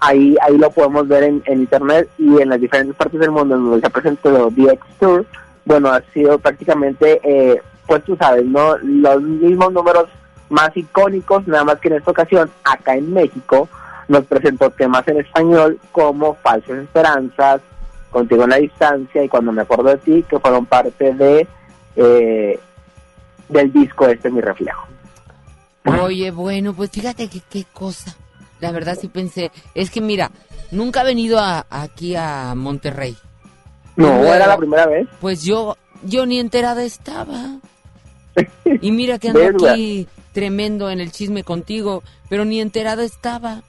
[SPEAKER 29] ahí ahí lo podemos ver en, en internet y en las diferentes partes del mundo donde se ha presentado DX Tour, bueno, ha sido prácticamente, eh, pues tú sabes, ¿no? Los mismos números más icónicos, nada más que en esta ocasión, acá en México, nos presentó temas en español como Falsas Esperanzas, Contigo en la Distancia y Cuando me acuerdo de ti, que fueron parte de eh, del disco este Mi Reflejo.
[SPEAKER 2] Oye, bueno, pues fíjate que qué cosa. La verdad sí pensé, es que mira, nunca he venido a- aquí a Monterrey.
[SPEAKER 29] No, era la primera vez.
[SPEAKER 2] Pues yo, yo ni enterada estaba. Y mira que ando
[SPEAKER 29] ¿Ves,
[SPEAKER 2] aquí tremendo en el chisme contigo, pero ni enterada estaba.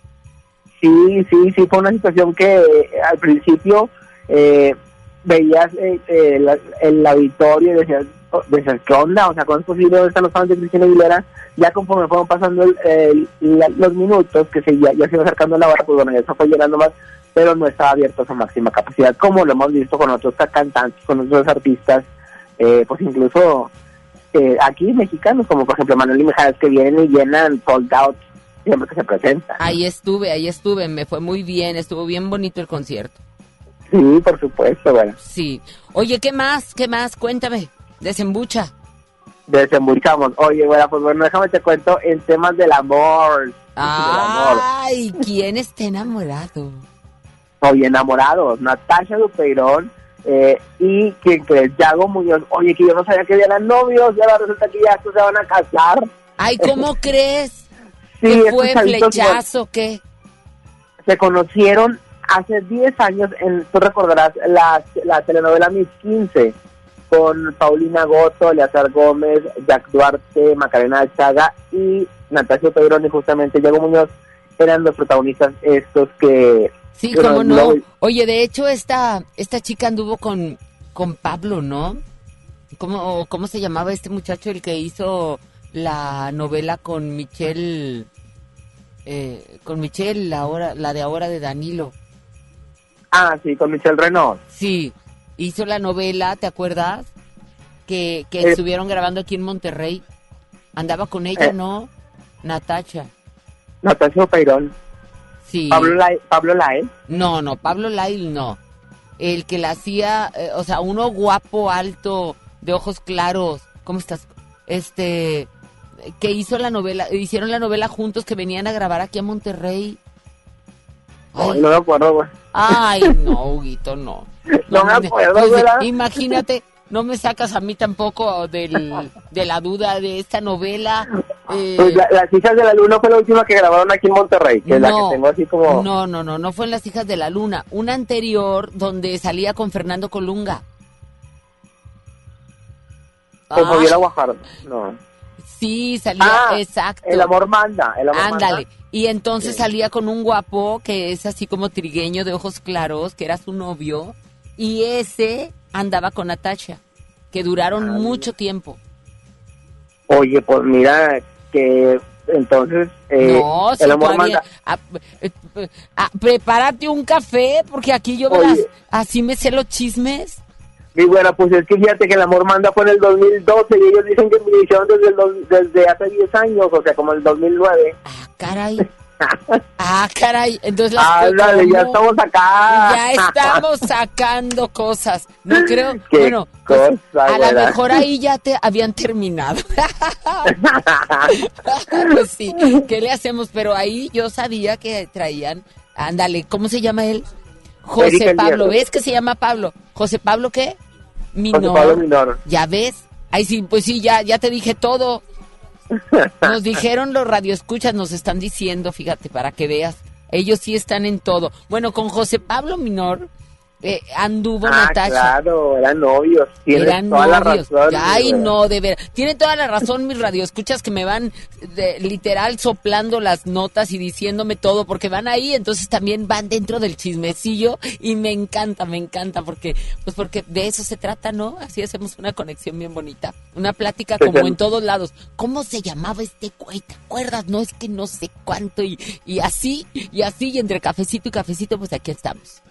[SPEAKER 29] Sí, sí, sí, fue una situación que eh, al principio eh, veías eh, eh, la- el auditorio y decías, oh, decías, ¿qué onda? O sea, ¿cómo es posible dónde están los fans de Cristina Aguilera? Ya conforme fueron pasando el- el- la- los minutos, que se, ya, se iba acercando la hora, pues bueno, ya se fue llenando más, pero no estaba abierto a su máxima capacidad, como lo hemos visto con otros cantantes, con otros artistas, eh, pues incluso eh, aquí mexicanos, como por ejemplo Manuel y Mijares, que vienen y llenan sold out siempre que se presenta.
[SPEAKER 2] Ahí estuve, ahí estuve, me fue muy bien, estuvo bien bonito el concierto.
[SPEAKER 29] Sí, por supuesto, bueno.
[SPEAKER 2] Sí. Oye, ¿qué más? ¿Qué más? Cuéntame. Desembucha.
[SPEAKER 29] Desembuchamos. Oye, bueno, pues bueno, déjame te cuento en temas del amor. Del amor.
[SPEAKER 2] Ay, ¿quién está enamorado?
[SPEAKER 29] Oye, enamorados. Natasha Dupeirón eh, y quien crees, Yago Muñoz. Oye, que yo no sabía que eran novios y ahora resulta que ya estos se van a casar.
[SPEAKER 2] Ay, ¿cómo crees?
[SPEAKER 29] Sí,
[SPEAKER 2] ¿Qué fue flechazo? ¿Qué?
[SPEAKER 29] Se conocieron hace 10 años, en, tú recordarás la, la telenovela Mis 15, con Paulina Goto, Eleazar Gómez, Jack Duarte, Macarena Chaga y Natasha Dupeirón y justamente Yago Muñoz eran los protagonistas estos que...
[SPEAKER 2] Sí, cómo no. Oye, de hecho, esta, esta chica anduvo con, con Pablo, ¿no? ¿Cómo, ¿Cómo se llamaba este muchacho el que hizo la novela con Michelle? eh, con Michelle, la, hora, la de ahora de Danilo.
[SPEAKER 29] Ah, sí, con Michelle Renaud.
[SPEAKER 2] Sí, hizo la novela, ¿te acuerdas? Que, que
[SPEAKER 29] Eh.
[SPEAKER 2] estuvieron grabando aquí en Monterrey. Andaba con ella,
[SPEAKER 29] Eh.
[SPEAKER 2] ¿no? Natacha.
[SPEAKER 29] Natasha Dupeirón.
[SPEAKER 2] Sí.
[SPEAKER 29] Pablo Lai, Pablo Lai.
[SPEAKER 2] No, no, Pablo Lail no. El que la hacía, eh, o sea, uno guapo, alto, de ojos claros. ¿Cómo estás? Este, que hizo la novela, hicieron la novela juntos que venían a grabar aquí a Monterrey.
[SPEAKER 29] Ay, no me acuerdo, güey.
[SPEAKER 2] Ay, no, Huguito, no.
[SPEAKER 29] No me acuerdo,
[SPEAKER 2] pues,
[SPEAKER 29] ¿verdad?
[SPEAKER 2] Imagínate, no me sacas a mí tampoco del, de la duda de esta novela. eh,
[SPEAKER 29] Pues la- Las hijas de la luna fue la última que grabaron aquí en Monterrey, que es la
[SPEAKER 2] No,
[SPEAKER 29] que tengo así como...
[SPEAKER 2] No, no, no, no fue en Las Hijas de la Luna. Una anterior donde salía con Fernando Colunga.
[SPEAKER 29] Con
[SPEAKER 2] Ah,
[SPEAKER 29] Fabiola Guajardo. No.
[SPEAKER 2] Sí, salía,
[SPEAKER 29] Ah,
[SPEAKER 2] exacto.
[SPEAKER 29] El amor manda. El amor
[SPEAKER 2] Ándale.
[SPEAKER 29] manda.
[SPEAKER 2] Y entonces
[SPEAKER 29] Sí.
[SPEAKER 2] salía con un guapo que es así como trigueño de ojos claros, que era su novio. Y ese andaba con Natasha, que duraron mucho tiempo.
[SPEAKER 29] Oye, pues mira que entonces eh,
[SPEAKER 2] no, si
[SPEAKER 29] el amor
[SPEAKER 2] todavía-
[SPEAKER 29] manda.
[SPEAKER 2] ah, ah, prepárate un café, porque aquí yo verás, así me sé los chismes.
[SPEAKER 29] Y bueno, pues es que fíjate que el amor manda fue en el 2012 y ellos dicen que lo hicieron desde, el desde hace 10 años, o sea, como el 2009.
[SPEAKER 2] Caray. Ah, caray. Entonces las
[SPEAKER 29] Ándale, ya estamos acá.
[SPEAKER 2] Ya estamos sacando cosas. No creo.
[SPEAKER 29] Qué
[SPEAKER 2] bueno, pues, a lo mejor ahí ya te habían terminado. pues sí, ¿qué le hacemos? Pero ahí yo sabía que traían. Ándale, ¿cómo se llama él? José
[SPEAKER 29] Erika
[SPEAKER 2] Pablo. ¿Ves que se llama Pablo? ¿José Pablo qué? Minor.
[SPEAKER 29] José Pablo Minor.
[SPEAKER 2] Ya ves. Ahí sí, pues sí, ya, ya te dije todo. Nos dijeron los radioescuchas, nos están diciendo, fíjate, para que veas. Ellos sí están en todo. Bueno, con José Pablo Minor eh, anduvo
[SPEAKER 29] Ah,
[SPEAKER 2] Natasha.
[SPEAKER 29] claro, eran novios. Tienes
[SPEAKER 2] Eran
[SPEAKER 29] toda la razón.
[SPEAKER 2] Ay, no, de ver. Tiene toda la razón mis radioescuchas que me van de- literal soplando las notas y diciéndome todo porque van ahí, entonces también van dentro del chismecillo y me encanta, me encanta porque pues porque de eso se trata, ¿no? Así hacemos una conexión bien bonita, una plática
[SPEAKER 29] Pues,
[SPEAKER 2] como en todos lados. ¿Cómo se llamaba este güey? ¿Te acuerdas? No es que no sé cuánto y y así y así y entre cafecito y cafecito pues aquí estamos.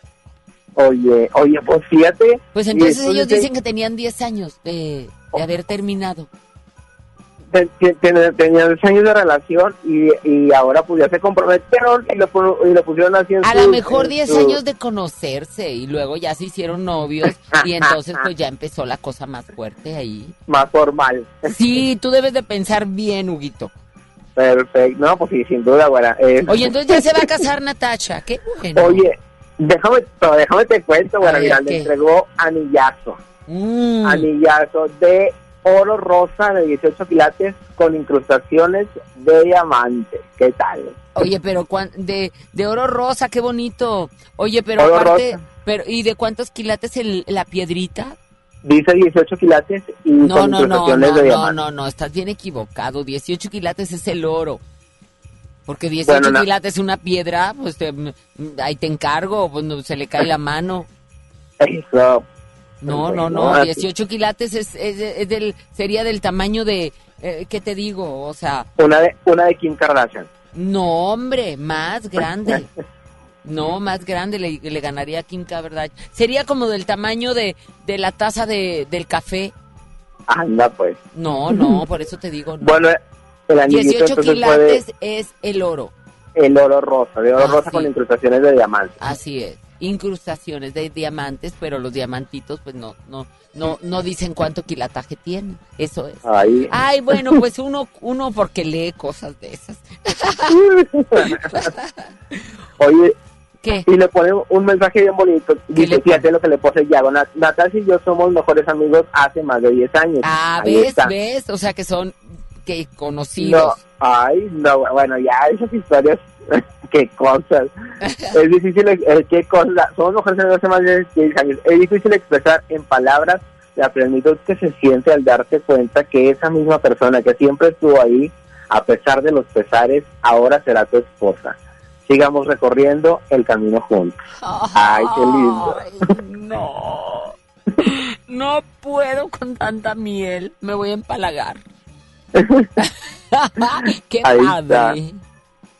[SPEAKER 29] Oye, oye, pues fíjate.
[SPEAKER 2] Pues entonces
[SPEAKER 29] después
[SPEAKER 2] ellos dicen que tenían 10 años de, de haber terminado.
[SPEAKER 29] te- te- te- tenían 10 años de relación y, y ahora pues ya se comprometieron y lo, y lo pusieron así en
[SPEAKER 2] A lo mejor
[SPEAKER 29] en
[SPEAKER 2] 10
[SPEAKER 29] su-
[SPEAKER 2] años de conocerse y luego ya se hicieron novios y entonces pues ya empezó la cosa más fuerte ahí.
[SPEAKER 29] Más formal.
[SPEAKER 2] Sí, tú debes de pensar bien, Huguito.
[SPEAKER 29] Perfecto. No, pues sí, sin duda, güera. Eh,
[SPEAKER 2] Oye, entonces ya se va a casar Natacha, qué bueno.
[SPEAKER 29] Oye, déjame, déjame te cuento,
[SPEAKER 2] ver,
[SPEAKER 29] Mira, le entregó anillazo.
[SPEAKER 2] Mm.
[SPEAKER 29] Anillazo de oro rosa de 18 quilates con incrustaciones de diamante. ¿Qué tal?
[SPEAKER 2] Oye, pero cuan- de, de oro rosa, qué bonito. Oye, pero
[SPEAKER 29] Oro
[SPEAKER 2] aparte,
[SPEAKER 29] rosa.
[SPEAKER 2] pero ¿y de cuántos quilates el, la piedrita?
[SPEAKER 29] Dice 18 quilates y
[SPEAKER 2] No,
[SPEAKER 29] con
[SPEAKER 2] no, no,
[SPEAKER 29] incrustaciones
[SPEAKER 2] no,
[SPEAKER 29] de
[SPEAKER 2] no,
[SPEAKER 29] diamante.
[SPEAKER 2] no, no, estás bien equivocado. 18 quilates es el oro. Porque 18
[SPEAKER 29] Bueno, na-
[SPEAKER 2] quilates es una piedra, pues te- ahí te encargo, pues se le cae la mano.
[SPEAKER 29] Eso.
[SPEAKER 2] No, no, no,
[SPEAKER 29] Ahora sí.
[SPEAKER 2] 18 quilates es, es- es del, sería del tamaño de, eh, ¿qué te digo? O sea,
[SPEAKER 29] Una de, una de Kim Kardashian.
[SPEAKER 2] no, hombre, más grande. No, más grande, le, le ganaría a Kim Kardashian. Sería como del tamaño de, de la taza de, del café.
[SPEAKER 29] Anda, pues.
[SPEAKER 2] No, no, por eso te digo. no.
[SPEAKER 29] Bueno, el anillito
[SPEAKER 2] 18
[SPEAKER 29] entonces
[SPEAKER 2] quilates es el oro.
[SPEAKER 29] el oro rosa, de oro
[SPEAKER 2] Ah,
[SPEAKER 29] rosa
[SPEAKER 2] sí.
[SPEAKER 29] con incrustaciones de diamante.
[SPEAKER 2] Así es. Incrustaciones de diamantes, pero los diamantitos pues no no no no dicen cuánto quilataje tienen. Eso es. Ay, bueno, pues uno uno porque lee cosas de esas.
[SPEAKER 29] Oye,
[SPEAKER 2] ¿Qué?
[SPEAKER 29] y le pone un mensaje bien bonito. Dice, fíjate lo que le puse Yago. Nat- Natasha y yo somos mejores amigos hace más de 10 años.
[SPEAKER 2] Ah,
[SPEAKER 29] Ahí
[SPEAKER 2] ves,
[SPEAKER 29] está.
[SPEAKER 2] ves, o sea que son que
[SPEAKER 29] No,
[SPEAKER 2] conocidos.
[SPEAKER 29] ay, no, bueno, ya esas historias, qué cosas. es difícil, eh, qué cosas. Somos mejores amigos hace más de 10 años. Es difícil expresar en palabras la plenitud que se siente al darte cuenta que esa misma persona que siempre estuvo ahí, a pesar de los pesares, ahora será tu esposa. Sigamos recorriendo el camino juntos. Ay, qué lindo.
[SPEAKER 2] no. No puedo con tanta miel, me voy a empalagar. Qué
[SPEAKER 29] Ahí
[SPEAKER 2] padre.
[SPEAKER 29] está.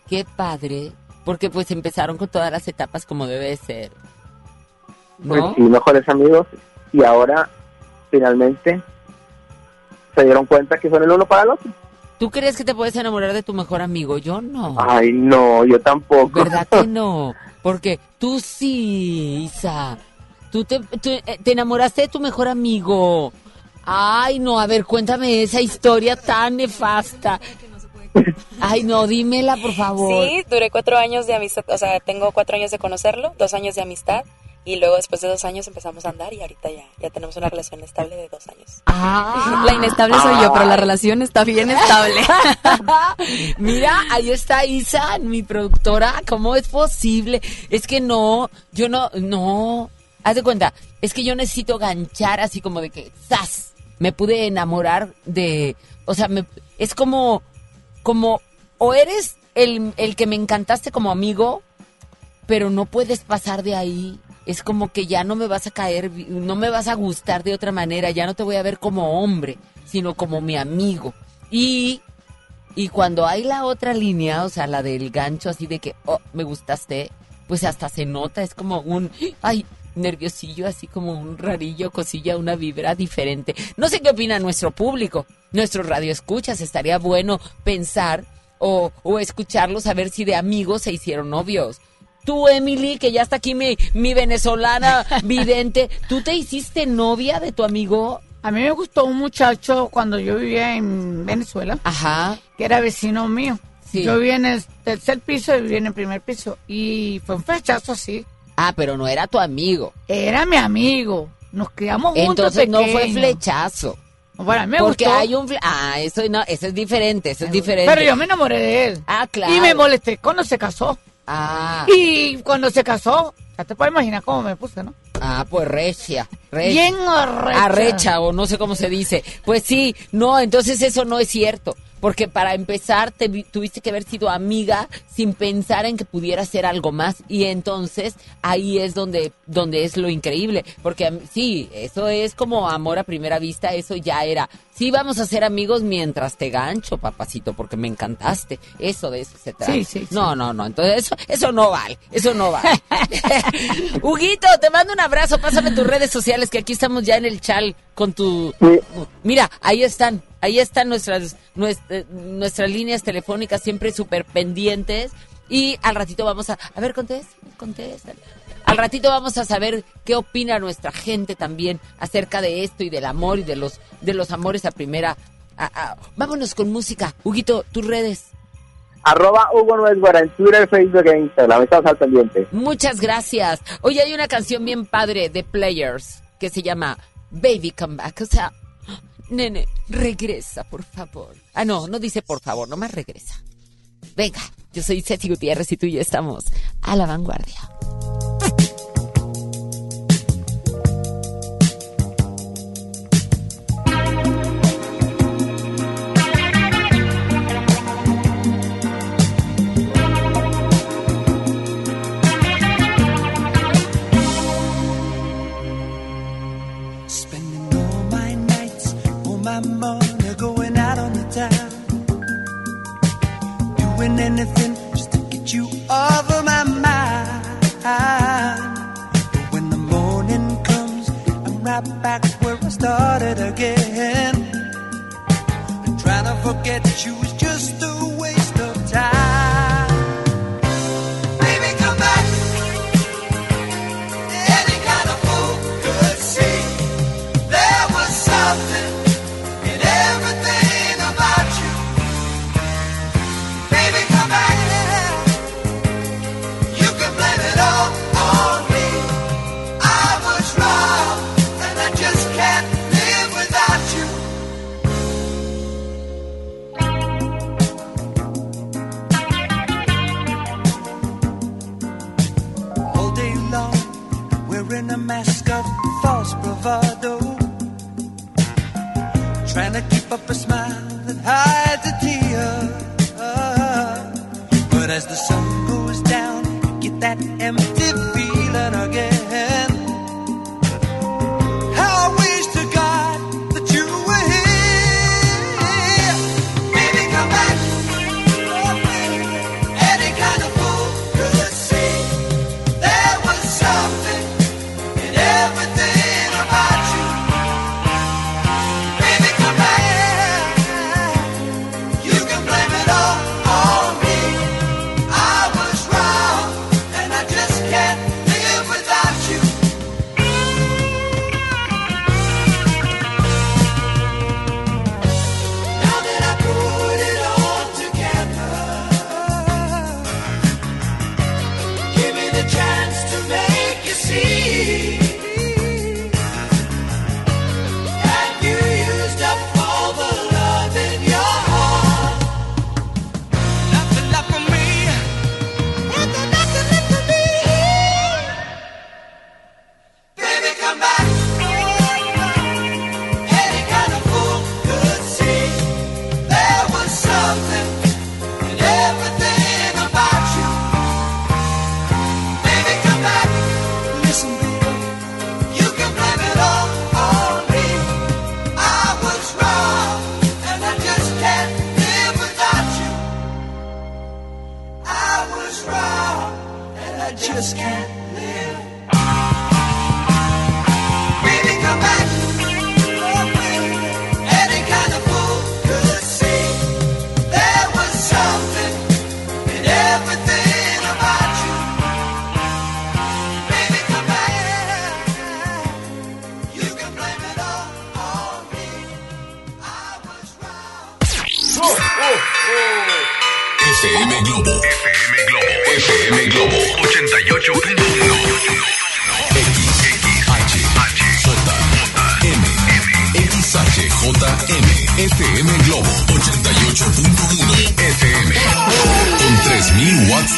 [SPEAKER 2] Qué padre, porque pues empezaron con todas las etapas como debe ser.
[SPEAKER 29] Pues
[SPEAKER 2] ¿No?
[SPEAKER 29] sí, mejores amigos. Y ahora, finalmente, se dieron cuenta que son el uno para el otro.
[SPEAKER 2] ¿Tú crees que te puedes enamorar de tu mejor amigo? Yo no.
[SPEAKER 29] Ay, no, yo tampoco.
[SPEAKER 2] ¿Verdad que no? Porque tú sí, Isa. Tú te, tú, eh, te enamoraste de tu mejor amigo. Ay, no, a ver, cuéntame esa historia tan nefasta. Ay, no, dímela, por favor.
[SPEAKER 30] Sí, duré cuatro años de amistad, o sea, tengo cuatro años de conocerlo, dos años de amistad, y luego después de dos años empezamos a andar y ahorita ya, ya tenemos una relación estable de dos años.
[SPEAKER 2] Ah.
[SPEAKER 30] La inestable soy yo, pero la relación está bien estable.
[SPEAKER 2] Mira, ahí está Isa, mi productora. ¿Cómo es posible? Es que no, yo no, no. Haz de cuenta, es que yo necesito ganchar así como de que, ¡zas! Me pude enamorar de, o sea, me, es como, como, o eres el, el que me encantaste como amigo, pero no puedes pasar de ahí. Es como que ya no me vas a caer, no me vas a gustar de otra manera, ya no te voy a ver como hombre, sino como mi amigo. Y, y cuando hay la otra línea, o sea, la del gancho así de que, oh, me gustaste, pues hasta se nota, es como un, ay, nerviosillo, así como un rarillo, cosilla, una vibra diferente. No sé qué opina nuestro público, nuestros radioescuchas, estaría bueno pensar o, o escucharlos a ver si de amigos se hicieron novios. Tú, Emily, que ya está aquí mi, mi venezolana vidente, ¿tú te hiciste novia de tu amigo?
[SPEAKER 31] A mí me gustó un muchacho cuando yo vivía en Venezuela,
[SPEAKER 2] Ajá.
[SPEAKER 31] que era vecino mío.
[SPEAKER 2] Sí.
[SPEAKER 31] Yo vivía en el tercer piso y vivía en el primer piso. Y fue un flechazo así.
[SPEAKER 2] Ah, pero no era tu amigo.
[SPEAKER 31] Era mi amigo. Nos criamos juntos
[SPEAKER 2] Entonces no fue flechazo.
[SPEAKER 31] Bueno, a mí me
[SPEAKER 2] Porque
[SPEAKER 31] gustó.
[SPEAKER 2] hay un... Ah, eso no, eso es diferente, eso es diferente.
[SPEAKER 31] Pero yo me enamoré de él.
[SPEAKER 2] Ah, claro.
[SPEAKER 31] Y me molesté cuando se casó.
[SPEAKER 2] Ah.
[SPEAKER 31] Y cuando se casó, ya te puedes imaginar cómo me puse, ¿no?
[SPEAKER 2] Ah, pues recia. recia.
[SPEAKER 32] Bien arrecha.
[SPEAKER 2] Arrecha, o no sé cómo se dice. Pues sí, no, entonces eso no es cierto. Porque para empezar te vi- tuviste que haber sido amiga sin pensar en que pudiera ser algo más. Y entonces ahí es donde, donde es lo increíble. Porque sí, eso es como amor a primera vista, eso ya era. Sí, vamos a ser amigos mientras te gancho, papacito, porque me encantaste. Eso de eso se trata.
[SPEAKER 32] Sí, sí, sí.
[SPEAKER 2] No, no, no. Entonces eso, eso no vale. Eso no vale. Huguito, te mando un abrazo. Pásame tus redes sociales, que aquí estamos ya en el chal con tu. Mira, ahí están. Ahí están nuestras, nuestra- nuestras líneas telefónicas siempre súper pendientes. Y al ratito vamos a. A ver, contesta, contesta. Al ratito vamos a saber qué opina nuestra gente también acerca de esto y del amor y de los, de los amores a primera. a- a- vámonos con música. Huguito, tus redes.
[SPEAKER 29] Arroba Hugo Nuez en Twitter, Facebook e Instagram. Estamos al pendiente.
[SPEAKER 2] Muchas gracias. Oye, hay una canción bien padre de Players que se llama Baby Come Back. O sea, nene, regresa, por favor. Ah, no, no dice por favor, nomás regresa. Venga, yo soy Ceci Gutiérrez y tú y yo estamos a la vanguardia.
[SPEAKER 6] Right back where I started again. And trying to forget that you was just a mask of false bravado. Trying to keep up a smile that hides a tear. But as the sun goes down, you get that empty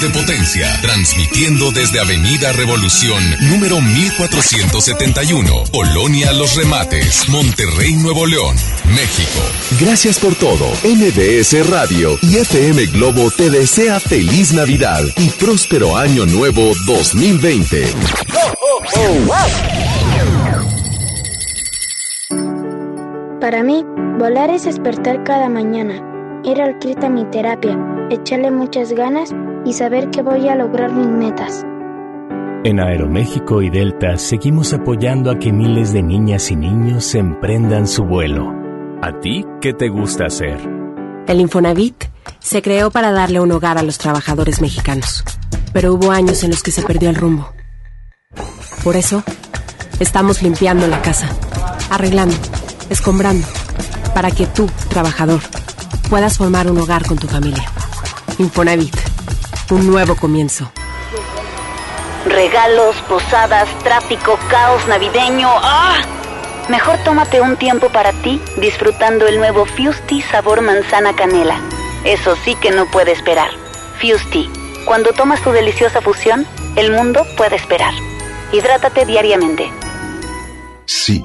[SPEAKER 1] de potencia, transmitiendo desde Avenida Revolución número 1471, Colonia Los Remates, Monterrey, Nuevo León, México.
[SPEAKER 25] Gracias por todo. MBS Radio y FM Globo te desea feliz Navidad y próspero año nuevo 2020.
[SPEAKER 33] Para mí, volar es despertar cada mañana, ir al CRIT a mi terapia, echarle muchas ganas y saber que voy a lograr mis metas.
[SPEAKER 34] En Aeroméxico y Delta seguimos apoyando a que miles de niñas y niños emprendan su vuelo. ¿A ti qué te gusta hacer?
[SPEAKER 35] El Infonavit se creó para darle un hogar a los trabajadores mexicanos, pero hubo años en los que se perdió el rumbo. Por eso, estamos limpiando la casa, arreglando, escombrando, para que tú, trabajador, puedas formar un hogar con tu familia. Infonavit, un nuevo comienzo.
[SPEAKER 36] Regalos, posadas, tráfico, caos navideño. ¡Ah! Mejor tómate un tiempo para ti disfrutando el nuevo Fusti sabor manzana canela. Eso sí que no puede esperar. Fusti, cuando tomas tu deliciosa fusión, el mundo puede esperar. Hidrátate diariamente.
[SPEAKER 37] Sí,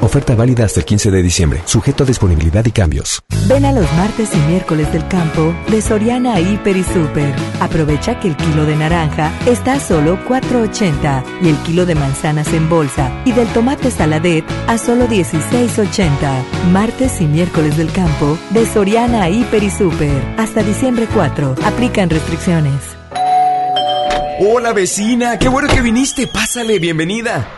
[SPEAKER 14] Oferta válida hasta el 15 de diciembre, sujeto a disponibilidad y cambios.
[SPEAKER 20] Ven a los martes y miércoles del campo de Soriana Hiper y Super. Aprovecha que el kilo de naranja está a solo 4.80 y el kilo de manzanas en bolsa y del tomate saladet a solo 16.80. Martes y miércoles del campo de Soriana Hiper y Super. Hasta diciembre 4. Aplican restricciones.
[SPEAKER 38] Hola vecina, qué bueno que viniste. Pásale, bienvenida.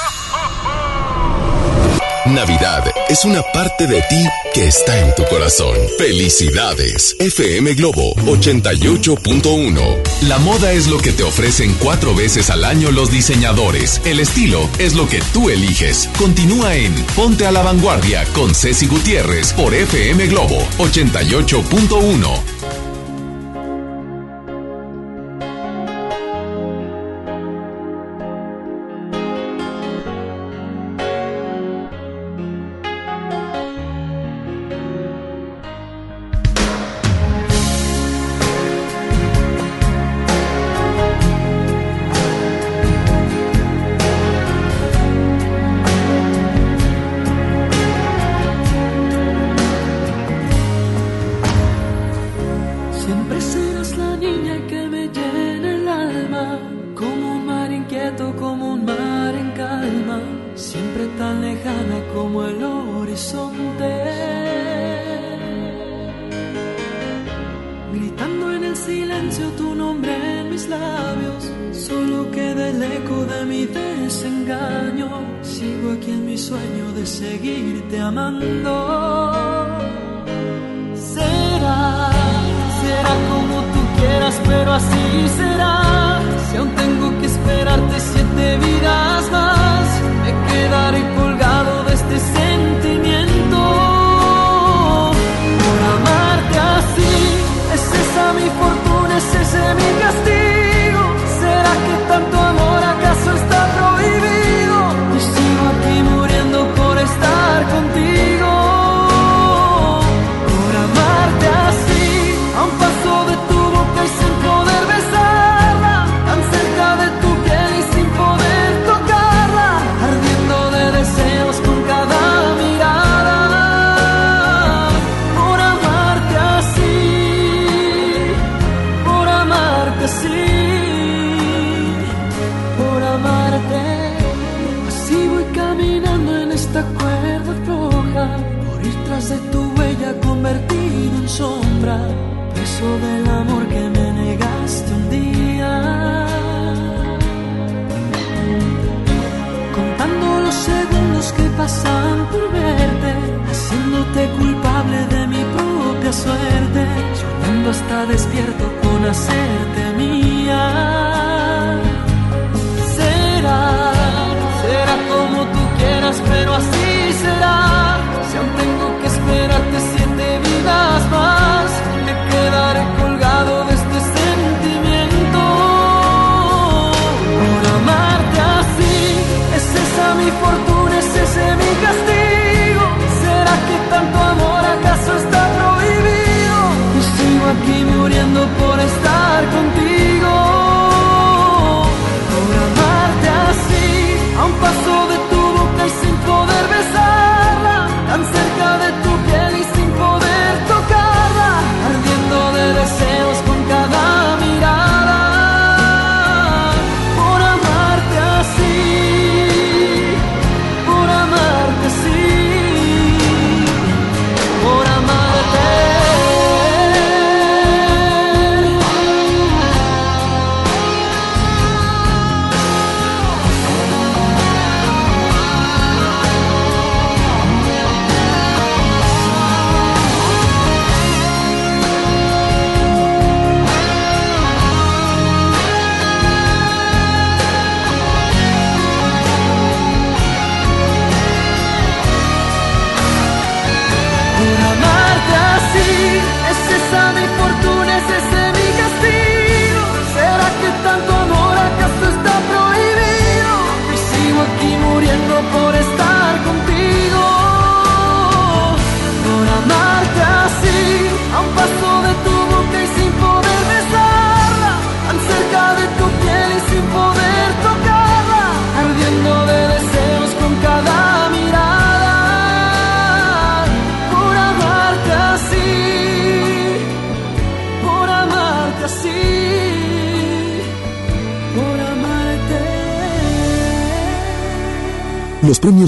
[SPEAKER 4] Navidad es una parte de ti que está en tu corazón. Felicidades. FM Globo 88.1. La moda es lo que te ofrecen cuatro veces al año los diseñadores. El estilo es lo que tú eliges. Continúa en Ponte a la Vanguardia con Ceci Gutiérrez por FM Globo 88.1.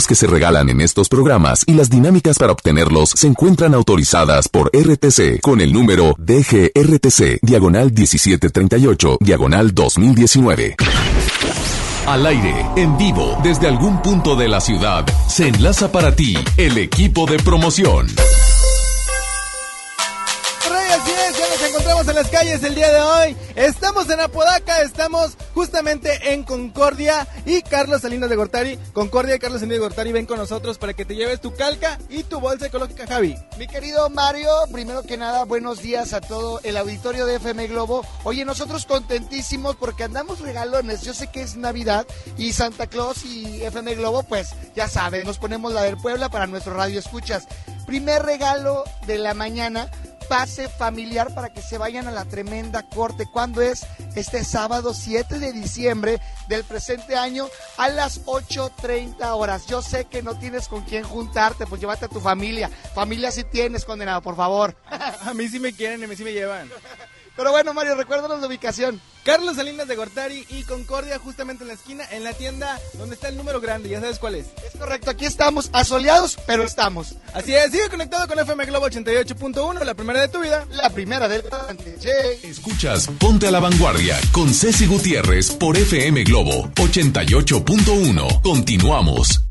[SPEAKER 1] que se regalan en estos programas y las dinámicas para obtenerlos se encuentran autorizadas por RTC con el número DGRTC, diagonal 1738, diagonal 2019. Al aire, en vivo, desde algún punto de la ciudad, se enlaza para ti el equipo de promoción.
[SPEAKER 39] en las calles el día de hoy. Estamos en Apodaca, estamos justamente en Concordia y Carlos Salinas de Gortari, Concordia Carlos Salinas de Gortari ven con nosotros para que te lleves tu calca y tu bolsa ecológica, Javi.
[SPEAKER 28] Mi querido Mario, primero que nada, buenos días a todo el auditorio de FM Globo. Oye, nosotros contentísimos porque andamos regalones. Yo sé que es Navidad y Santa Claus y FM Globo, pues ya saben, nos ponemos la del Puebla para nuestro radio escuchas. Primer regalo de la mañana pase familiar para que se vayan a la tremenda corte. ¿Cuándo es? Este sábado 7 de diciembre del presente año a las 8.30 horas. Yo sé que no tienes con quién juntarte, pues llévate a tu familia. Familia si tienes, condenado, por favor.
[SPEAKER 39] a mí sí me quieren y a mí sí me llevan.
[SPEAKER 28] Pero bueno, Mario, recuérdanos la ubicación.
[SPEAKER 39] Carlos Salinas de Gortari y Concordia, justamente en la esquina, en la tienda donde está el número grande. Ya sabes cuál es.
[SPEAKER 28] Es correcto, aquí estamos, asoleados, pero estamos.
[SPEAKER 39] Así es, sigue conectado con FM Globo 88.1, la primera de tu vida.
[SPEAKER 28] La primera del
[SPEAKER 1] Escuchas Ponte a la Vanguardia con Ceci Gutiérrez por FM Globo 88.1. Continuamos.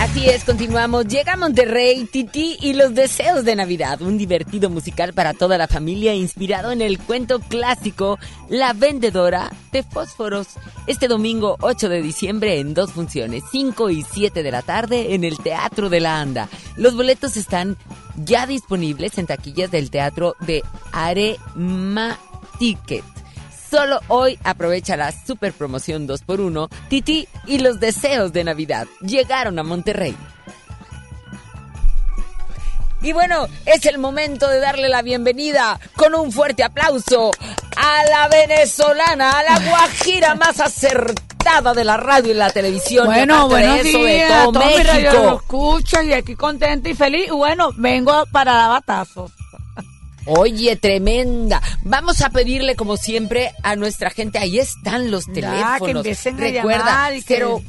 [SPEAKER 2] Así es, continuamos. Llega Monterrey, Titi y los deseos de Navidad, un divertido musical para toda la familia inspirado en el cuento clásico La vendedora de fósforos. Este domingo 8 de diciembre en dos funciones, 5 y 7 de la tarde en el Teatro de la Anda. Los boletos están ya disponibles en taquillas del Teatro de Arema Ticket. Solo hoy aprovecha la super promoción 2x1. Titi y los deseos de Navidad llegaron a Monterrey. Y bueno, es el momento de darle la bienvenida con un fuerte aplauso a la venezolana, a la guajira más acertada de la radio y la televisión.
[SPEAKER 32] Bueno, bueno,
[SPEAKER 2] eso
[SPEAKER 32] de
[SPEAKER 2] todo
[SPEAKER 32] todo mi
[SPEAKER 2] México.
[SPEAKER 32] radio lo escuchan y aquí contenta y feliz. Bueno, vengo para dar batazos.
[SPEAKER 2] Oye, tremenda. Vamos a pedirle, como siempre, a nuestra gente. Ahí están los
[SPEAKER 32] Ya,
[SPEAKER 2] teléfonos.
[SPEAKER 32] que empiecen a
[SPEAKER 2] Recuerda,
[SPEAKER 32] llamar y que-
[SPEAKER 2] 0,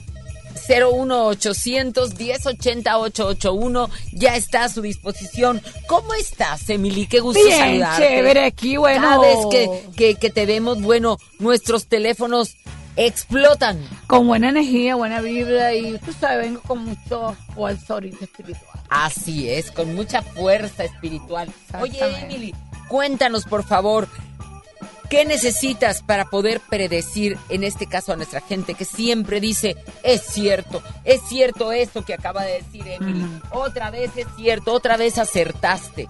[SPEAKER 2] 01800 1080 881 ya está a su disposición. ¿Cómo estás, Emily? Qué gusto
[SPEAKER 32] Bien,
[SPEAKER 2] saludarte.
[SPEAKER 32] chévere, aquí, bueno.
[SPEAKER 2] Cada vez que, que, que te vemos, bueno, nuestros teléfonos explotan.
[SPEAKER 32] Con buena energía, buena vibra y tú sabes, vengo con mucho fuerza ahorita espiritual.
[SPEAKER 2] Así es, con mucha fuerza espiritual. Oye. Emily, cuéntanos, por favor, ¿qué necesitas para poder predecir, en este caso, a nuestra gente que siempre dice, es cierto, es cierto esto que acaba de decir Emily, otra vez es cierto, otra vez acertaste?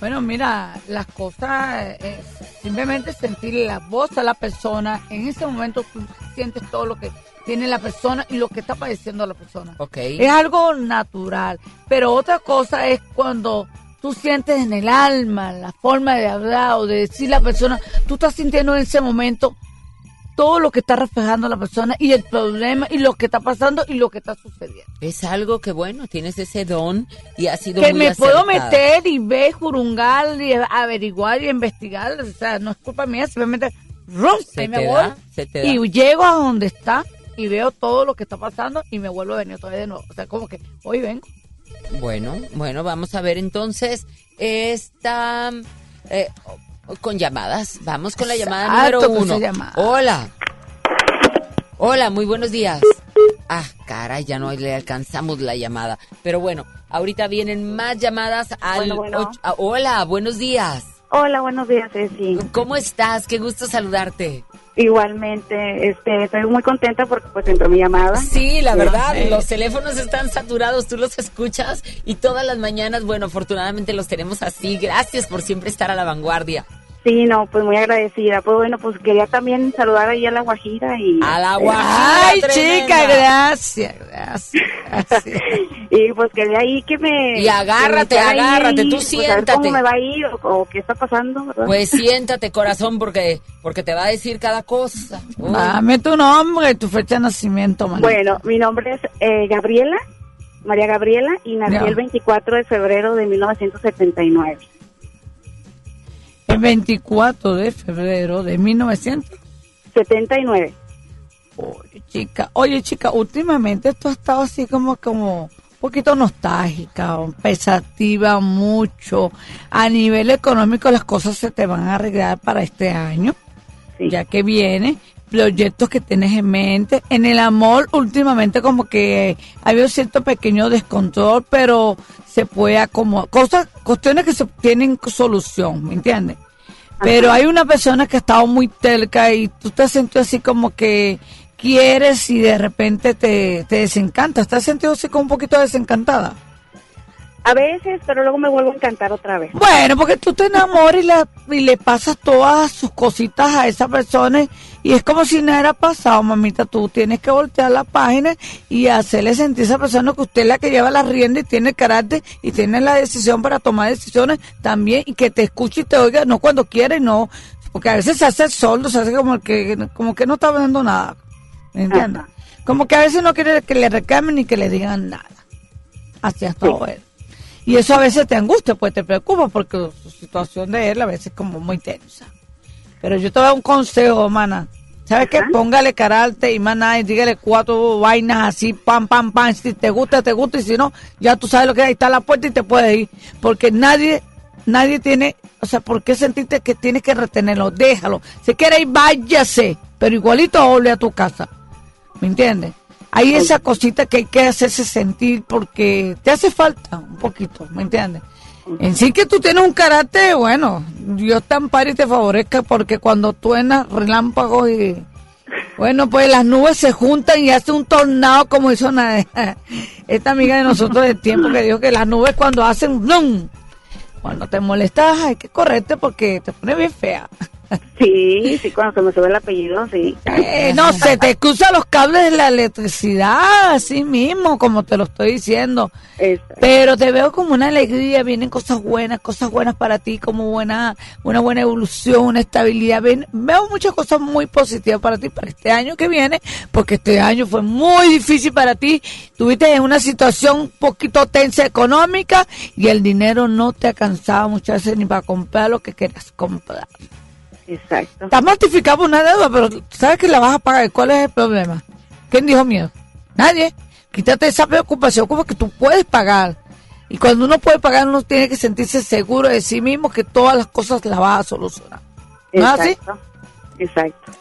[SPEAKER 32] Bueno, mira, las cosas, eh, simplemente sentir la voz a la persona. En ese momento tú sientes todo lo que tiene la persona y lo que está padeciendo la persona.
[SPEAKER 2] Ok.
[SPEAKER 32] Es algo natural. Pero otra cosa es cuando tú sientes en el alma la forma de hablar o de decir la persona, tú estás sintiendo en ese momento todo lo que está reflejando la persona y el problema y lo que está pasando y lo que está sucediendo.
[SPEAKER 2] Es algo que, bueno, tienes ese don y ha sido
[SPEAKER 32] que
[SPEAKER 2] muy
[SPEAKER 32] me puedo meter y ver, jurungar y averiguar y investigar. O sea, no es culpa mía, simplemente ¡rum!
[SPEAKER 2] Se
[SPEAKER 32] ahí me
[SPEAKER 2] te
[SPEAKER 32] voy.
[SPEAKER 2] da, se te da.
[SPEAKER 32] Y llego a donde está y veo todo lo que está pasando y me vuelvo a venir otra vez de nuevo. O sea, como que hoy vengo.
[SPEAKER 2] Bueno, bueno, vamos a ver entonces esta eh, con llamadas. Vamos con la llamada
[SPEAKER 32] Exacto,
[SPEAKER 2] número uno.
[SPEAKER 32] llamada.
[SPEAKER 2] Hola. Hola, muy buenos días. Ah, caray, ya no le alcanzamos la llamada. Pero bueno, ahorita vienen más llamadas al
[SPEAKER 40] Bueno, bueno.
[SPEAKER 2] och- ah, hola, buenos días.
[SPEAKER 40] Hola, buenos días, Ceci.
[SPEAKER 2] ¿Cómo estás? Qué gusto saludarte.
[SPEAKER 40] Igualmente, este, estoy muy contenta porque pues entró mi llamada.
[SPEAKER 2] Sí, la verdad,
[SPEAKER 40] Sí.
[SPEAKER 2] los teléfonos están saturados, tú los escuchas y todas las mañanas, bueno, afortunadamente los tenemos así. Gracias por siempre estar a la vanguardia.
[SPEAKER 40] Sí, no, pues muy agradecida. Pues bueno, pues quería también saludar ahí a la Guajira y...
[SPEAKER 2] A la Guajira,
[SPEAKER 32] Ay,
[SPEAKER 2] tremenda.
[SPEAKER 32] chica, gracias, gracias.
[SPEAKER 40] y pues quería ahí que me...
[SPEAKER 2] Y agárrate,
[SPEAKER 40] me echara ahí,
[SPEAKER 2] agárrate, tú
[SPEAKER 40] pues, a ver
[SPEAKER 2] siéntate.
[SPEAKER 40] cómo me va a ir o, o qué está pasando, ¿verdad?
[SPEAKER 2] Pues siéntate, corazón, porque porque te va a decir cada cosa. Uy.
[SPEAKER 32] Dame tu nombre y tu fecha de nacimiento, manita.
[SPEAKER 40] Bueno, mi nombre es eh, Gabriela, María Gabriela, y nací el 24 de febrero de 1979.
[SPEAKER 32] El 24 de febrero de 1900.
[SPEAKER 40] 79.
[SPEAKER 32] Oye, chica, oye, chica, últimamente tú has estado así como, como un poquito nostálgica, pensativa mucho. A nivel económico las cosas se te van a arreglar para este año, ya que viene, proyectos que tienes en mente. En el amor, últimamente como que ha habido cierto pequeño descontrol, pero se puede acomodar. Cosas, cuestiones que se tienen solución, ¿me entiendes? Pero hay una persona que ha estado muy terca y tú te has sentido así como que quieres y de repente te, te desencanta. ¿Te has sentido así como un poquito desencantada?
[SPEAKER 40] A veces, pero luego me vuelvo a encantar otra vez.
[SPEAKER 32] Bueno, porque tú te enamoras y, la- y le pasas todas sus cositas a esa persona y es como si nada era pasado, mamita. Tú tienes que voltear la página y hacerle sentir a esa persona que usted es la que lleva la rienda y tiene el carácter y tiene la decisión para tomar decisiones también y que te escuche y te oiga, no cuando quiere, no. Porque a veces se hace el soldo, se hace como que, como que no está viendo nada. ¿Me entiendes? Como que a veces no quiere que le reclamen ni que le digan nada. Así hasta ahora. Y eso a veces te angustia, pues te preocupa porque su situación de él a veces es como muy tensa. Pero yo te doy un consejo, mana. ¿Sabes qué? Póngale carácter y más nada y dígale cuatro vainas así, pam, pam, pam. Si te gusta, te gusta y si no, ya tú sabes lo que hay. Está la puerta y te puedes ir. Porque nadie, nadie tiene, o sea, ¿por qué sentirte que tienes que retenerlo? Déjalo. Si quiere ir, váyase. Pero igualito vuelve a tu casa. ¿Me entiendes? Hay esa cosita que hay que hacerse sentir porque te hace falta un poquito, ¿me entiendes? En sí que tú tienes un carácter, bueno, Dios te ampare y te favorezca porque cuando truenas relámpagos y... Bueno, pues las nubes se juntan y hace un tornado como hizo una, esta amiga de nosotros del tiempo que dijo que las nubes cuando hacen ¡blum! Cuando te molestas hay que correrte porque te pone bien fea.
[SPEAKER 40] Sí, sí, cuando se me sube el apellido, sí.
[SPEAKER 32] Eh, no, se te cruzan los cables de la electricidad, así mismo, como te lo estoy diciendo. Pero te veo como una alegría, vienen cosas buenas, cosas buenas para ti, como buena, una buena evolución, una estabilidad. Ven- veo muchas cosas muy positivas para ti para este año que viene, porque este año fue muy difícil para ti. Tuviste en una situación un poquito tensa económica y el dinero no te alcanzaba muchas veces ni para comprar lo que querías comprar.
[SPEAKER 40] Exacto.
[SPEAKER 32] Estás mortificado por una deuda, pero sabes que la vas a pagar. ¿Cuál es el problema? ¿Quién dijo miedo? Nadie. Quítate esa preocupación como que tú puedes pagar. Y cuando uno puede pagar, uno tiene que sentirse seguro de sí mismo que todas las cosas las vas a solucionar. ¿No es así?
[SPEAKER 40] Exacto. Exacto.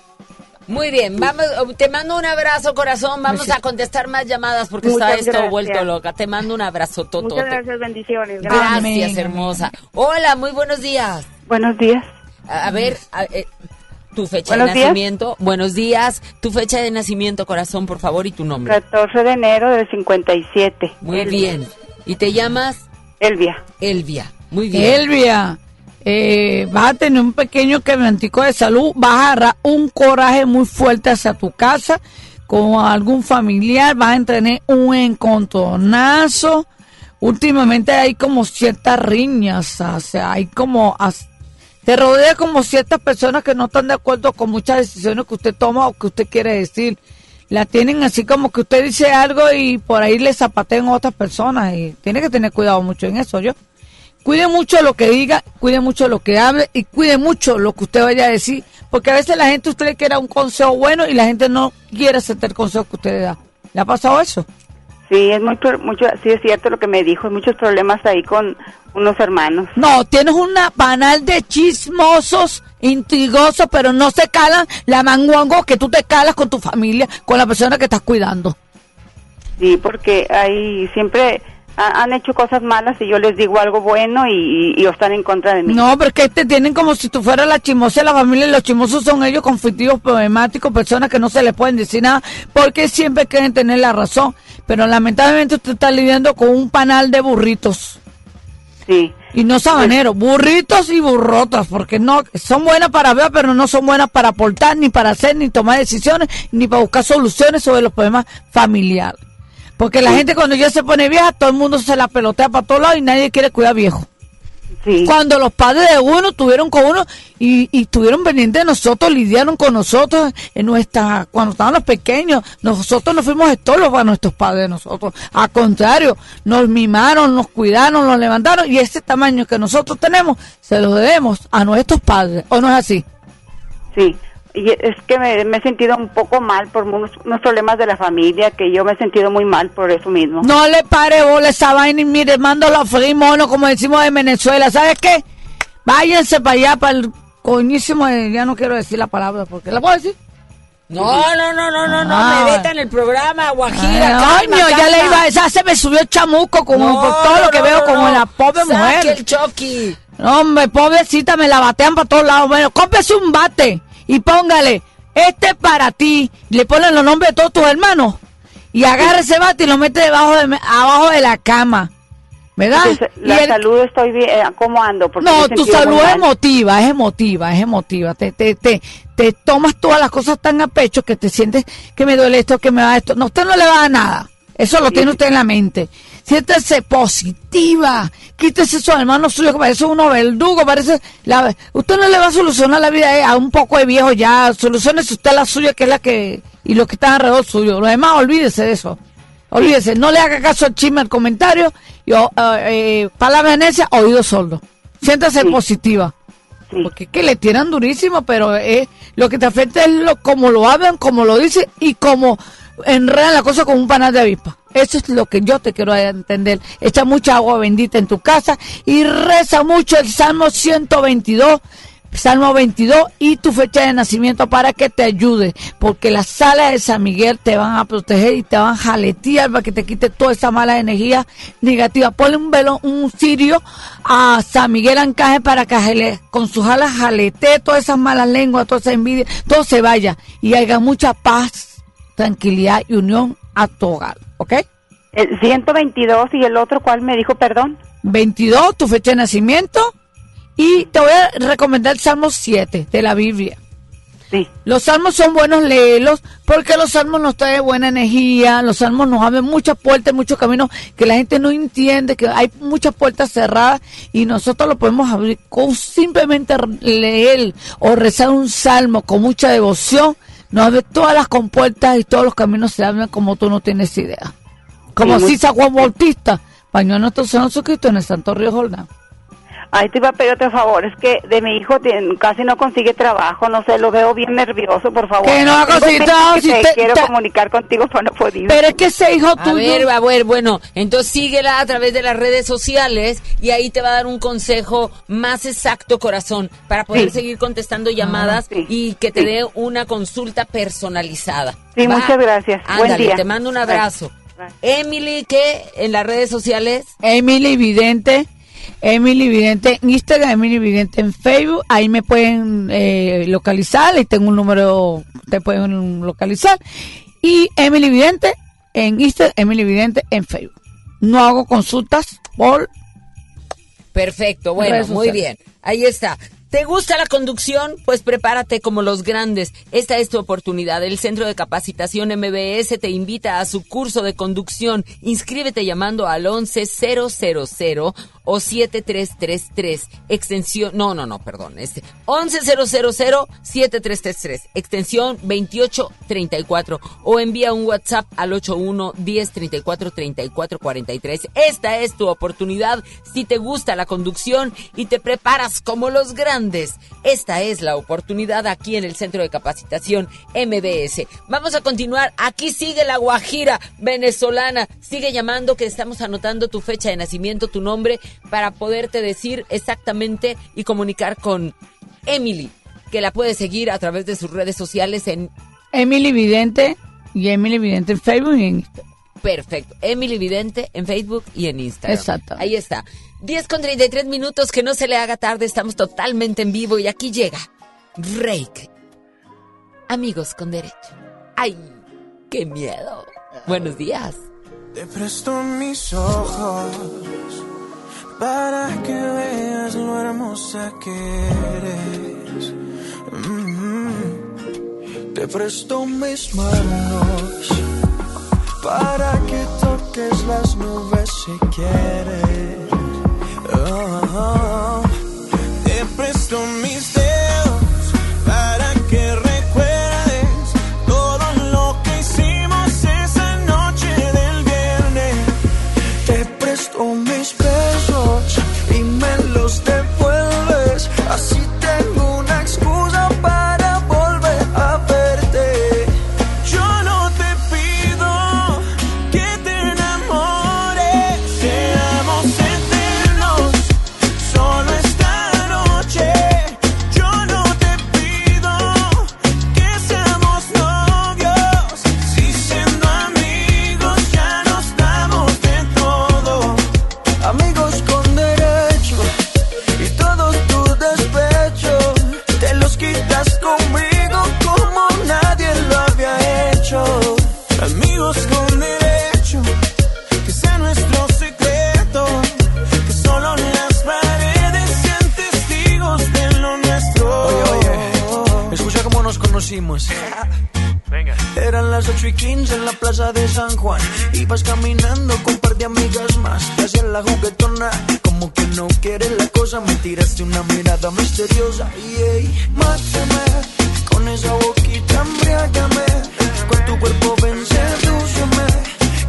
[SPEAKER 41] Muy bien, vamos, te mando un abrazo, corazón. Vamos a contestar más llamadas porque
[SPEAKER 40] Muchas
[SPEAKER 41] está esto
[SPEAKER 40] gracias.
[SPEAKER 41] vuelto loca. Te mando un abrazo, Toto.
[SPEAKER 40] Muchas gracias, bendiciones.
[SPEAKER 41] Gracias, hermosa. Hola, muy buenos días.
[SPEAKER 40] Buenos días.
[SPEAKER 41] A, ver, a- eh, tu fecha
[SPEAKER 40] Buenos
[SPEAKER 41] de
[SPEAKER 40] días.
[SPEAKER 41] nacimiento. Buenos días. Tu fecha de nacimiento, corazón, por favor, y tu nombre.
[SPEAKER 40] 14 de enero del 57.
[SPEAKER 41] Muy bien. ¿Y te llamas?
[SPEAKER 40] Elvia.
[SPEAKER 41] Elvia. Muy bien.
[SPEAKER 32] Elvia, eh, vas a tener un pequeño quebrantico de salud, vas a agarrar un coraje muy fuerte hacia tu casa con algún familiar, vas a tener un encontronazo. Últimamente hay como ciertas riñas, o sea, hay como... te rodea como ciertas personas que no están de acuerdo con muchas decisiones que usted toma o que usted quiere decir. La tienen así como que usted dice algo y por ahí le zapatean a otras personas y tiene que tener cuidado mucho en eso, yo. Cuide mucho lo que diga, cuide mucho lo que hable y cuide mucho lo que usted vaya a decir, porque a veces la gente usted le quiere un consejo bueno y la gente no quiere aceptar el consejo que usted le da. ¿Le ha pasado eso?
[SPEAKER 40] Sí, es muy, mucho, sí es cierto lo que me dijo. Hay muchos problemas ahí con unos hermanos.
[SPEAKER 32] No, tienes una panal de chismosos, intrigosos, pero no se calan la manguango que tú te calas con tu familia, con la persona que estás cuidando.
[SPEAKER 40] Sí, porque hay siempre han hecho cosas malas y yo les digo algo bueno y, y, y están en contra de mí.
[SPEAKER 32] No, porque te tienen como si tú fueras la chismosa de la familia y los chismosos son ellos conflictivos, problemáticos, personas que no se les pueden decir nada porque siempre quieren tener la razón. Pero lamentablemente usted está lidiando con un panal de burritos.
[SPEAKER 40] Sí.
[SPEAKER 32] Y no sabaneros, burritos y burrotas, porque no son buenas para ver, pero no son buenas para aportar, ni para hacer, ni tomar decisiones, ni para buscar soluciones sobre los problemas familiares. Porque la gente cuando ya se pone vieja, todo el mundo se la pelotea para todos lados y nadie quiere cuidar viejo. Cuando los padres de uno estuvieron con uno y, y estuvieron pendientes de nosotros, lidiaron con nosotros en nuestra, cuando estábamos pequeños, nosotros no fuimos estorlos para nuestros padres de nosotros. Al contrario, nos mimaron, nos cuidaron, nos levantaron y ese tamaño que nosotros tenemos se lo debemos a nuestros padres. ¿O no es así?
[SPEAKER 40] Sí, Y es que me, me he sentido un poco mal por unos, unos problemas de la familia, que yo me he sentido muy mal por eso mismo.
[SPEAKER 32] No le pare bola esa vaina y mire, mando los frimonos, como decimos en Venezuela. ¿Sabes qué? Váyanse para allá, para el coñísimo, ya no quiero decir la palabra, porque la puedo decir.
[SPEAKER 2] No, no, no, no, no, no,
[SPEAKER 32] Ah.
[SPEAKER 2] me vetan el programa, Guajira.
[SPEAKER 32] Ay,
[SPEAKER 2] calma,
[SPEAKER 32] coño, ya
[SPEAKER 2] calma.
[SPEAKER 32] le iba, esa se me subió el chamuco como
[SPEAKER 2] No,
[SPEAKER 32] por todo lo que
[SPEAKER 2] no,
[SPEAKER 32] veo
[SPEAKER 2] no,
[SPEAKER 32] como
[SPEAKER 2] no.
[SPEAKER 32] la pobre
[SPEAKER 2] Saque
[SPEAKER 32] mujer.
[SPEAKER 2] el Chucky.
[SPEAKER 32] No, hombre, pobrecita, me la batean para todos lados. Bueno, cómprese un bate y póngale, este es para ti. Le ponen los nombres de todos tus hermanos. Y agarra ese bate y lo mete debajo de, abajo de la cama. ¿Verdad?
[SPEAKER 40] Entonces, la
[SPEAKER 32] el-
[SPEAKER 40] salud estoy bien, eh, ¿cómo ando? Porque
[SPEAKER 32] no, tu salud es emotiva, es emotiva, es emotiva. Te, te, te, te tomas todas las cosas tan a pecho que te sientes que me duele esto, que me va esto. No, usted no le va a dar nada. Eso lo tiene usted en la mente. Siéntese positiva. Quítese esos hermanos suyos que parece uno verdugo, parece... La, usted no le va a solucionar la vida eh, a un poco de viejo ya. Solucionese usted la suya, que es la que... Y los que están alrededor suyo. Lo demás, olvídese de eso. Olvídese, no le haga caso al chisme, al comentario. Y, oh, eh, eh, palabra necia, oído sordo. Siéntase positiva. Porque es que le tiran durísimo, pero eh, lo que te afecta es lo, como lo hablan, como lo dicen y como enredan la cosa como un panal de avispa. Eso es lo que yo te quiero entender. Echa mucha agua bendita en tu casa y reza mucho el Salmo 122. Salmo 22 y tu fecha de nacimiento para que te ayude, porque las salas de San Miguel te van a proteger y te van a jaletear para que te quite toda esa mala energía negativa. Ponle un velo, un cirio a San Miguel Ancaje para que jale- con sus alas jaletee todas esas malas lenguas, toda esa envidia, todo se vaya y haya mucha paz, tranquilidad y unión a tu hogar, ¿ok?
[SPEAKER 40] El 122 y el otro, ¿cuál me dijo, perdón?
[SPEAKER 32] 22, tu fecha de nacimiento. Y te voy a recomendar el Salmo 7 de la Biblia.
[SPEAKER 40] Sí.
[SPEAKER 32] Los salmos son buenos leerlos porque los salmos nos traen buena energía, los salmos nos abren muchas puertas, muchos caminos que la gente no entiende, que hay muchas puertas cerradas y nosotros lo podemos abrir con simplemente leer o rezar un salmo con mucha devoción, nos abre todas las compuertas y todos los caminos se abren como tú no tienes idea. Como
[SPEAKER 40] Sí,
[SPEAKER 32] si San Juan Bautista bañó a nuestro Señor Jesucristo en el Santo Río Jordán.
[SPEAKER 40] Ahí te iba a pedir otro favor, es que de mi hijo casi no consigue trabajo, no sé, lo veo bien nervioso, por favor.
[SPEAKER 32] Que no va a
[SPEAKER 40] Tengo
[SPEAKER 32] conseguir
[SPEAKER 40] gente
[SPEAKER 32] trabajo
[SPEAKER 40] que
[SPEAKER 32] si
[SPEAKER 40] te
[SPEAKER 32] te-
[SPEAKER 40] quiero
[SPEAKER 32] te-
[SPEAKER 40] comunicar contigo, pero no he podido.
[SPEAKER 32] Pero es que ese hijo
[SPEAKER 2] A
[SPEAKER 32] tuyo...
[SPEAKER 2] ver, a ver, bueno, entonces síguela a través de las redes sociales y ahí te va a dar un consejo más exacto, corazón, para poder
[SPEAKER 40] Sí.
[SPEAKER 2] seguir contestando llamadas y que te
[SPEAKER 40] Sí.
[SPEAKER 2] dé una consulta personalizada.
[SPEAKER 40] Sí, muchas gracias. Buen
[SPEAKER 2] Ándale,
[SPEAKER 40] día.
[SPEAKER 2] te mando un
[SPEAKER 40] Bye.
[SPEAKER 2] abrazo. Emily, ¿qué? En las redes sociales.
[SPEAKER 32] Emily Vidente, Emily Vidente en Instagram, Emily Vidente en Facebook, ahí me pueden eh, localizar, ahí tengo un número, te pueden localizar. Y Emily Vidente en Instagram, Emily Vidente en Facebook. No hago consultas por...
[SPEAKER 2] Perfecto, bueno, muy bien. Ahí está. ¿Te gusta la conducción? Pues prepárate como los grandes. Esta es tu oportunidad. El Centro de Capacitación MBS te invita a su curso de conducción. Inscríbete llamando al 11000 o 7333. Extensión, no, no, no, perdón. Este 11000 7333. Extensión 2834 o envía un WhatsApp al 81 10 34 34 43. Esta es tu oportunidad si te gusta la conducción y te preparas como los grandes. Esta es la oportunidad aquí en el Centro de Capacitación MBS. Vamos a continuar. Aquí sigue la Guajira venezolana. Sigue llamando que estamos anotando tu fecha de nacimiento, tu nombre, para poderte decir exactamente y comunicar con Emily, que la puedes seguir a través de sus redes sociales en
[SPEAKER 32] Emily Vidente y Emily Vidente en Facebook y en.
[SPEAKER 2] Perfecto. Emily Vidente en Facebook y en Instagram.
[SPEAKER 32] Exacto.
[SPEAKER 2] Ahí está. 10 con 33 minutos, que no se le haga tarde, estamos totalmente en vivo y aquí llega Rake. Amigos con derecho. ¡Ay! ¡Qué miedo! Buenos días.
[SPEAKER 6] Te presto mis ojos para que veas lo hermosa que eres. Mm. Te presto mis manos para que toques las nubes si quieres. Oh, Te presto mis Venga. Eran las 8 y 15 en la plaza de San Juan. Ibas caminando con un par de amigas más. Te hacían la juguetona. Como que no quieres la cosa. Me tiraste una mirada misteriosa. Y ey, mátame. Con esa boquita embriágame. Con tu cuerpo ven, sedúceme.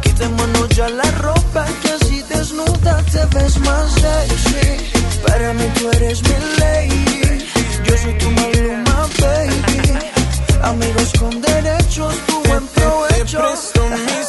[SPEAKER 6] Quitémonos ya la ropa. Que así desnuda te ves más sexy. Para mí tú eres mi lady. Yo soy tu maluma, baby. Amigos con derechos, tu buen provecho. Te presto mis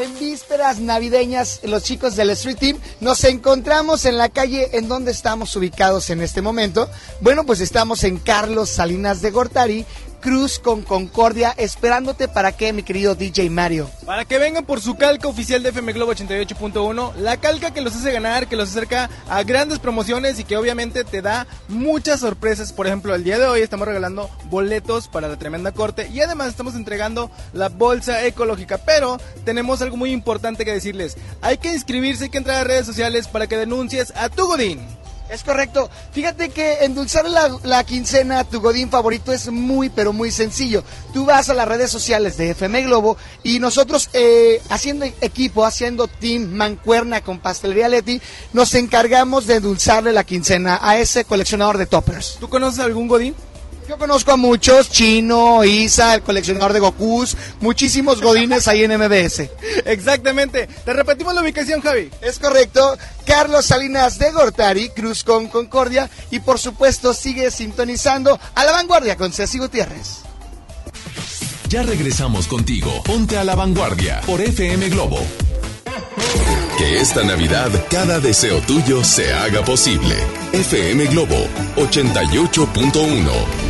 [SPEAKER 28] En vísperas navideñas, los chicos del Street Team nos encontramos en la calle en donde estamos ubicados en este momento. Bueno, pues estamos en Carlos Salinas de Gortari, Cruz con Concordia, esperándote para qué, mi querido DJ Mario.
[SPEAKER 39] Para que vengan por su calca oficial de FM Globo 88.1, la calca que los hace ganar, que los acerca a grandes promociones y que obviamente te da muchas sorpresas. Por ejemplo, el día de hoy estamos regalando boletos para la tremenda corte y además estamos entregando la bolsa ecológica. Pero tenemos algo muy importante que decirles. Hay que inscribirse, hay que entrar a redes sociales para que denuncies a tu Godín.
[SPEAKER 28] Es correcto. Fíjate que endulzar la, la quincena a tu godín favorito es muy, pero muy sencillo. Tú vas a las redes sociales de FM Globo y nosotros, eh, haciendo equipo, haciendo team mancuerna con Pastelería Leti, nos encargamos de endulzarle la quincena a ese coleccionador de toppers.
[SPEAKER 39] ¿Tú conoces algún godín?
[SPEAKER 28] Yo conozco a muchos, Chino, Isa, el coleccionador de Gokus, muchísimos godines ahí en MBS.
[SPEAKER 39] Exactamente. Te repetimos la ubicación, Javi.
[SPEAKER 28] Es correcto. Carlos Salinas de Gortari, Cruz con Concordia y por supuesto sigue sintonizando a la vanguardia con Ceci Gutiérrez.
[SPEAKER 1] Ya regresamos contigo. Ponte a la vanguardia por FM Globo. Que esta Navidad cada deseo tuyo se haga posible. FM Globo 88.1.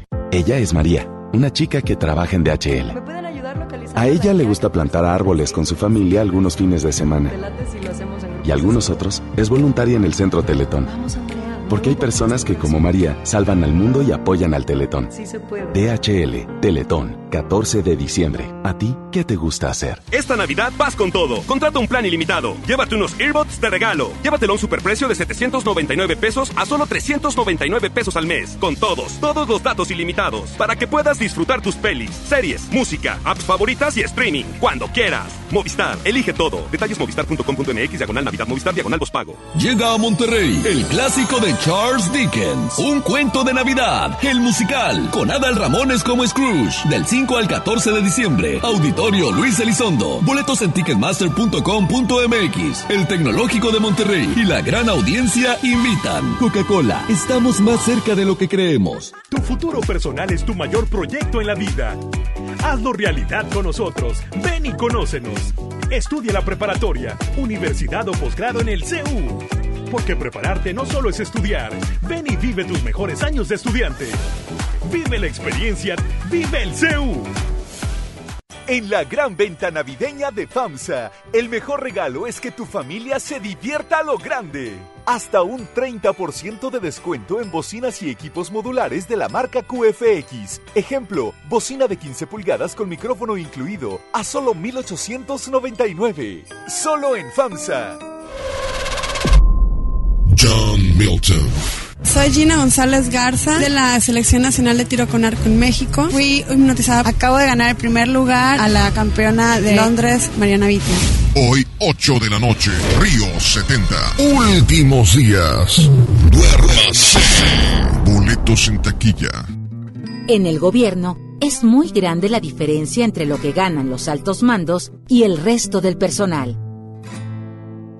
[SPEAKER 37] Ella es María, una chica que trabaja en DHL.
[SPEAKER 42] ¿Me pueden ayudar localizando?
[SPEAKER 37] A ella le gusta plantar árboles con su familia algunos fines de semana. Y algunos otros es voluntaria en el centro Teletón.
[SPEAKER 42] Vamos,
[SPEAKER 37] Porque hay personas que, como María, salvan al mundo y apoyan al Teletón.
[SPEAKER 43] Sí se puede.
[SPEAKER 37] DHL, Teletón, 14 de diciembre. ¿A ti qué te gusta hacer?
[SPEAKER 11] Esta Navidad vas con todo. Contrata un plan ilimitado. Llévate unos earbuds de regalo. Llévatelo a un superprecio de 799 pesos a solo 399 pesos al mes. Con todos, todos los datos ilimitados. Para que puedas disfrutar tus pelis, series, música, apps favoritas y streaming. Cuando quieras. Movistar, elige todo. Detalles movistar.com.mx, diagonal Navidad, Movistar, diagonal pago.
[SPEAKER 44] Llega a Monterrey el clásico de Charles Dickens. Un cuento de Navidad. El musical. Con Adal Ramones como Scrooge. Del 5 al 14 de diciembre. Auditorio Luis Elizondo. Boletos en ticketmaster.com.mx. El Tecnológico de Monterrey y la gran audiencia invitan. Coca-Cola. Estamos más cerca de lo que creemos.
[SPEAKER 45] Tu futuro personal es tu mayor proyecto en la vida. Hazlo realidad con nosotros. Ven y conócenos. Estudia la preparatoria, universidad o posgrado en el CEU. Porque prepararte no solo es estudiar. Ven y vive tus mejores años de estudiante. Vive la experiencia. Vive el CEU.
[SPEAKER 46] En la gran venta navideña de FAMSA, el mejor regalo es que tu familia se divierta a lo grande. Hasta un 30% de descuento en bocinas y equipos modulares de la marca QFX. Ejemplo, bocina de 15 pulgadas con micrófono incluido a solo 1899. Solo en FAMSA.
[SPEAKER 47] Milton.
[SPEAKER 40] Soy Gina González Garza de la Selección Nacional de Tiro con Arco en México. Fui hipnotizada. Acabo de ganar el primer lugar a la campeona de Londres, Mariana Vitia.
[SPEAKER 47] Hoy, 8 de la noche, Río 70. Últimos días. Duérmase. Boletos en taquilla.
[SPEAKER 48] En el gobierno es muy grande la diferencia entre lo que ganan los altos mandos y el resto del personal.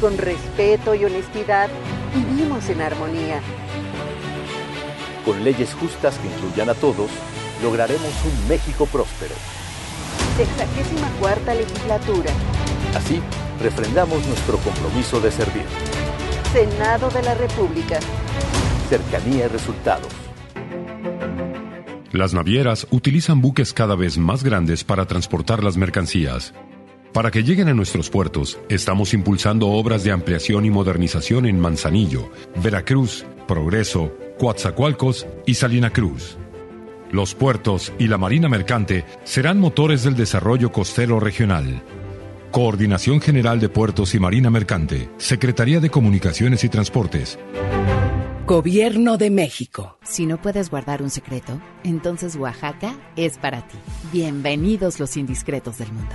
[SPEAKER 24] Con respeto y honestidad, vivimos en armonía.
[SPEAKER 49] Con leyes justas que incluyan a todos, lograremos un México próspero.
[SPEAKER 24] Sexagésima cuarta legislatura.
[SPEAKER 49] Así, refrendamos nuestro compromiso de servir.
[SPEAKER 24] Senado de la República.
[SPEAKER 49] Cercanía y resultados.
[SPEAKER 50] Las navieras utilizan buques cada vez más grandes para transportar las mercancías. Para que lleguen a nuestros puertos, estamos impulsando obras de ampliación y modernización en Manzanillo, Veracruz, Progreso, Coatzacoalcos y Salina Cruz. Los puertos y la marina mercante serán motores del desarrollo costero regional. Coordinación General de Puertos y Marina Mercante, Secretaría de Comunicaciones y Transportes.
[SPEAKER 51] Gobierno de México.
[SPEAKER 52] Si no puedes guardar un secreto, entonces Oaxaca es para ti. Bienvenidos los indiscretos del mundo.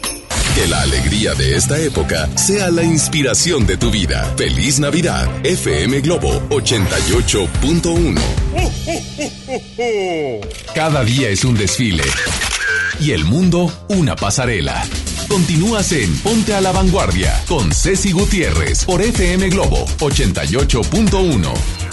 [SPEAKER 1] Que la alegría de esta época sea la inspiración de tu vida. Feliz Navidad, FM Globo 88.1. Cada día es un desfile y el mundo una pasarela. Continúas en Ponte a la Vanguardia con Ceci Gutiérrez por FM Globo 88.1.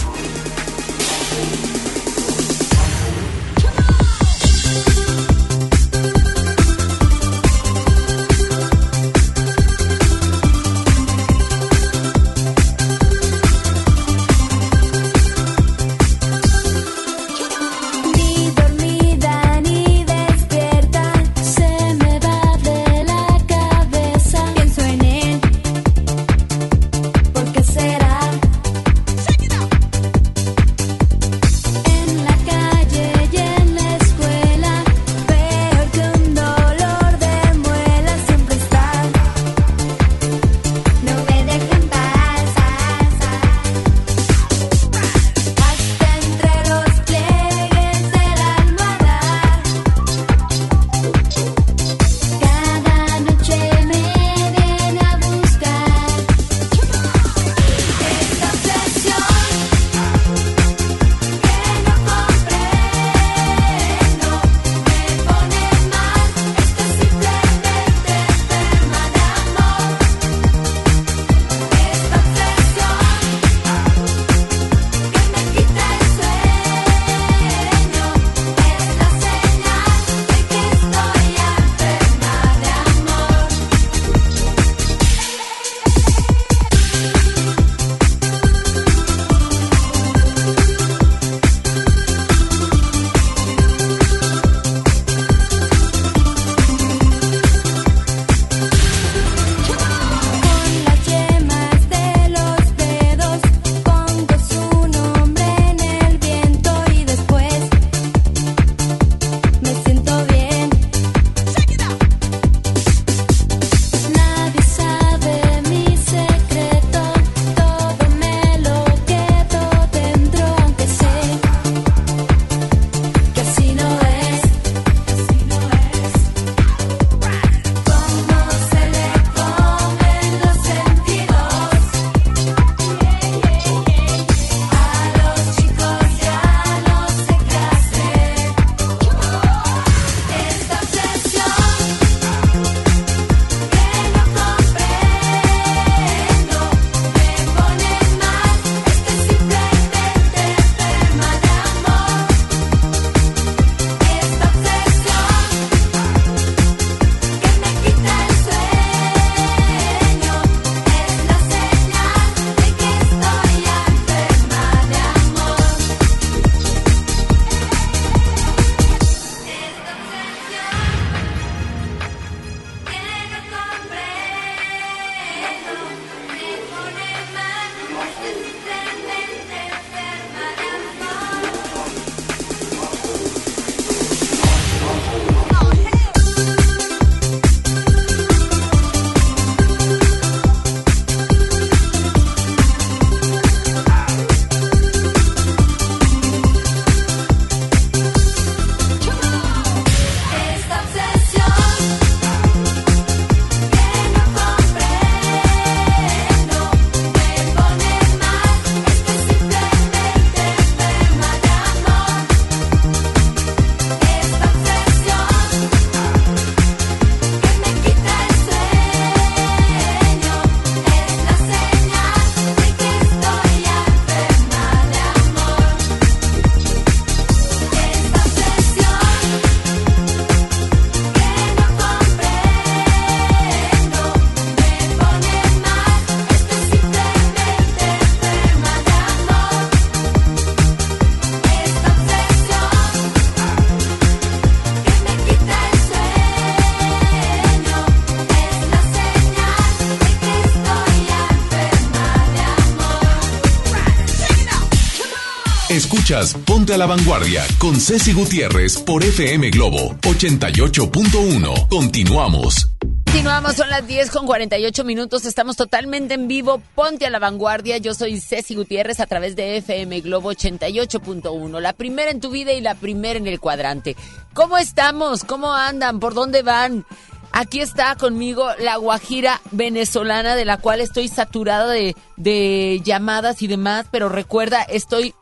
[SPEAKER 1] Ponte a la Vanguardia con Ceci Gutiérrez por FM Globo 88.1. Continuamos.
[SPEAKER 2] Continuamos, son las 10 con 48 minutos, estamos totalmente en vivo, ponte a la vanguardia, yo soy Ceci Gutiérrez a través de FM Globo 88.1, la primera en tu vida y la primera en el cuadrante. ¿Cómo estamos? ¿Cómo andan? ¿Por dónde van? Aquí está conmigo la guajira venezolana de la cual estoy saturada de llamadas y demás, pero recuerda, estoy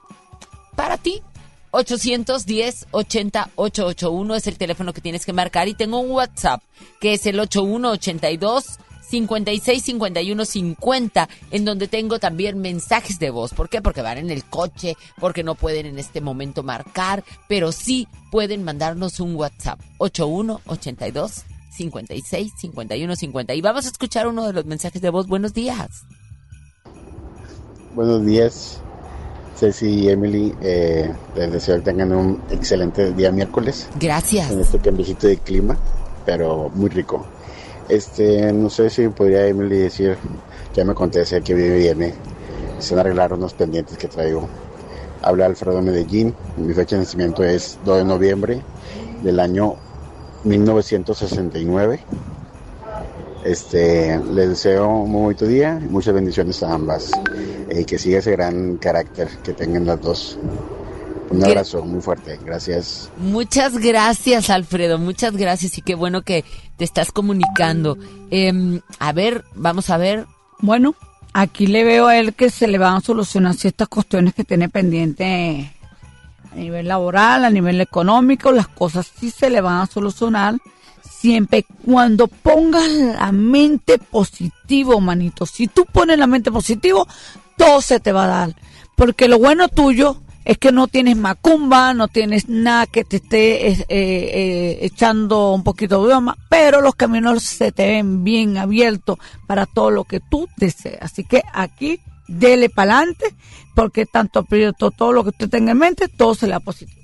[SPEAKER 2] para ti. 810-80-881 es el teléfono que tienes que marcar y tengo un WhatsApp que es el 8182 56 51 50 en donde tengo también mensajes de voz. ¿Por qué? Porque van en el coche, porque no pueden en este momento marcar, pero sí pueden mandarnos un WhatsApp 8182 56 51 50 y vamos a escuchar uno de los mensajes de voz. Buenos días.
[SPEAKER 53] Buenos días. Ceci y Emily, eh, les deseo que tengan un excelente día miércoles.
[SPEAKER 2] Gracias.
[SPEAKER 53] En este cambiecito de clima, pero muy rico. Este, no sé si podría Emily decir, ya me conteste que viene, se van a arreglar unos pendientes que traigo. Habla Alfredo Medellín, mi fecha de nacimiento es 2 de noviembre del año 1969. Este, les deseo un muy bonito día y muchas bendiciones a ambas. Y que siga ese gran carácter que tengan las dos. Un abrazo muy fuerte, gracias.
[SPEAKER 2] Muchas gracias, Alfredo, muchas gracias y qué bueno que te estás comunicando. Em, a ver, vamos a ver.
[SPEAKER 32] Bueno, aquí le veo a él que se le van a solucionar ciertas cuestiones que tiene pendiente a nivel laboral, a nivel económico, las cosas sí se le van a solucionar siempre cuando pongas la mente positivo, manito. Si tú pones la mente positivo, todo se te va a dar. Porque lo bueno tuyo es que no tienes macumba, no tienes nada que te esté eh, eh, echando un poquito de broma, pero los caminos se te ven bien abiertos para todo lo que tú deseas. Así que aquí, dele para adelante, porque tanto proyecto, todo lo que usted tenga en mente, todo se le da positivo.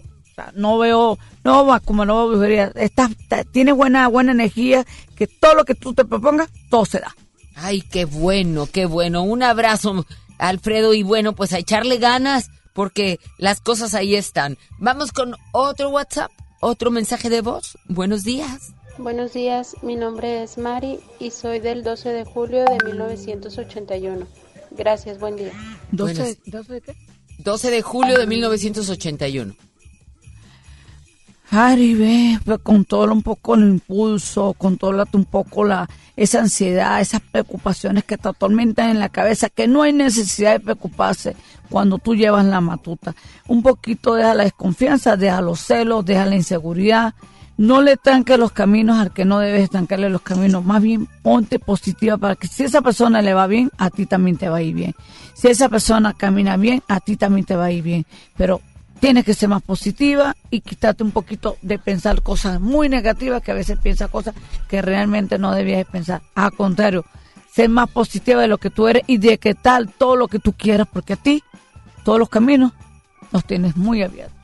[SPEAKER 32] No veo, no va como no veo brujería. Estás, tienes buena, buena energía, que todo lo que tú te propongas, todo se da.
[SPEAKER 2] Ay, qué bueno, qué bueno. Un abrazo, Alfredo, y bueno, pues a echarle ganas, porque las cosas ahí están. Vamos con otro WhatsApp, otro mensaje de voz. Buenos días.
[SPEAKER 54] Buenos días, mi nombre es Mari y soy del 12 de julio de 1981. Gracias, buen día.
[SPEAKER 32] 12, 12 de qué?
[SPEAKER 2] 12 de julio de 1981.
[SPEAKER 32] Ari, ve, pues, con todo un poco el impulso, con todo un poco la, esa ansiedad, esas preocupaciones que te atormentan en la cabeza, que no hay necesidad de preocuparse cuando tú llevas la matuta. Un poquito deja la desconfianza, deja los celos, deja la inseguridad. No le tranques los caminos al que no debes estancarle los caminos. Más bien, ponte positiva para que si esa persona le va bien, a ti también te va a ir bien. Si esa persona camina bien, a ti también te va a ir bien. Pero tienes que ser más positiva y quitarte un poquito de pensar cosas muy negativas, que a veces piensas cosas que realmente no debías de pensar. Al contrario, ser más positiva de lo que tú eres y de que tal todo lo que tú quieras, porque a ti todos los caminos los tienes muy abiertos.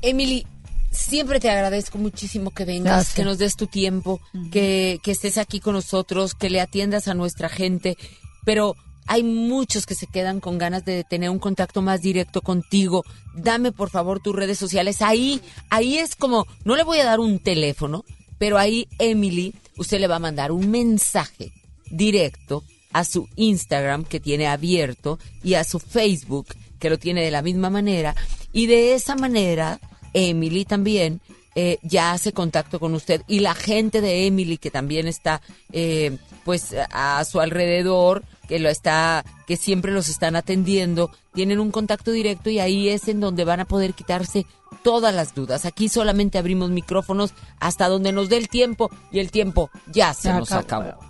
[SPEAKER 2] Emily, siempre te agradezco muchísimo que vengas,
[SPEAKER 32] Gracias.
[SPEAKER 2] que nos des tu tiempo, que, que estés aquí con nosotros, que le atiendas a nuestra gente, pero hay muchos que se quedan con ganas de tener un contacto más directo contigo. Dame por favor tus redes sociales. Ahí, ahí es como, no le voy a dar un teléfono, pero ahí Emily, usted le va a mandar un mensaje directo a su Instagram que tiene abierto y a su Facebook que lo tiene de la misma manera. Y de esa manera, Emily también eh, ya hace contacto con usted. Y la gente de Emily que también está eh, pues a su alrededor, que lo está, que siempre los están atendiendo, tienen un contacto directo y ahí es en donde van a poder quitarse todas las dudas. Aquí solamente abrimos micrófonos hasta donde nos dé el tiempo y el tiempo ya se
[SPEAKER 32] Se
[SPEAKER 2] nos
[SPEAKER 32] acabó.
[SPEAKER 2] acabó.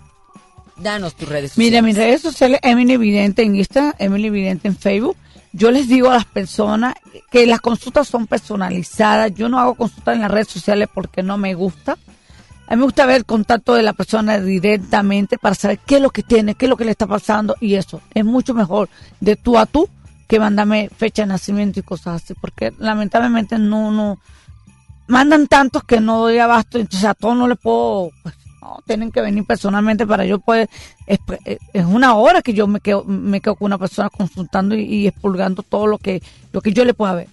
[SPEAKER 2] Danos tus redes sociales.
[SPEAKER 32] Mira, mis redes sociales, Emily Vidente en Insta, Emily Vidente en Facebook. Yo les digo a las personas que las consultas son personalizadas. Yo no hago consultas en las redes sociales porque no me gusta. A mí me gusta ver el contacto de la persona directamente para saber qué es lo que tiene, qué es lo que le está pasando y eso. Es mucho mejor de tú a tú que mandarme fecha de nacimiento y cosas así, porque lamentablemente no, no, mandan tantos que no doy abasto, entonces a todos no le puedo pues, No, tienen que venir personalmente para yo poder. Es, es una hora que yo me quedo, me quedo con una persona consultando y, y expulgando todo lo que, lo que yo le pueda ver.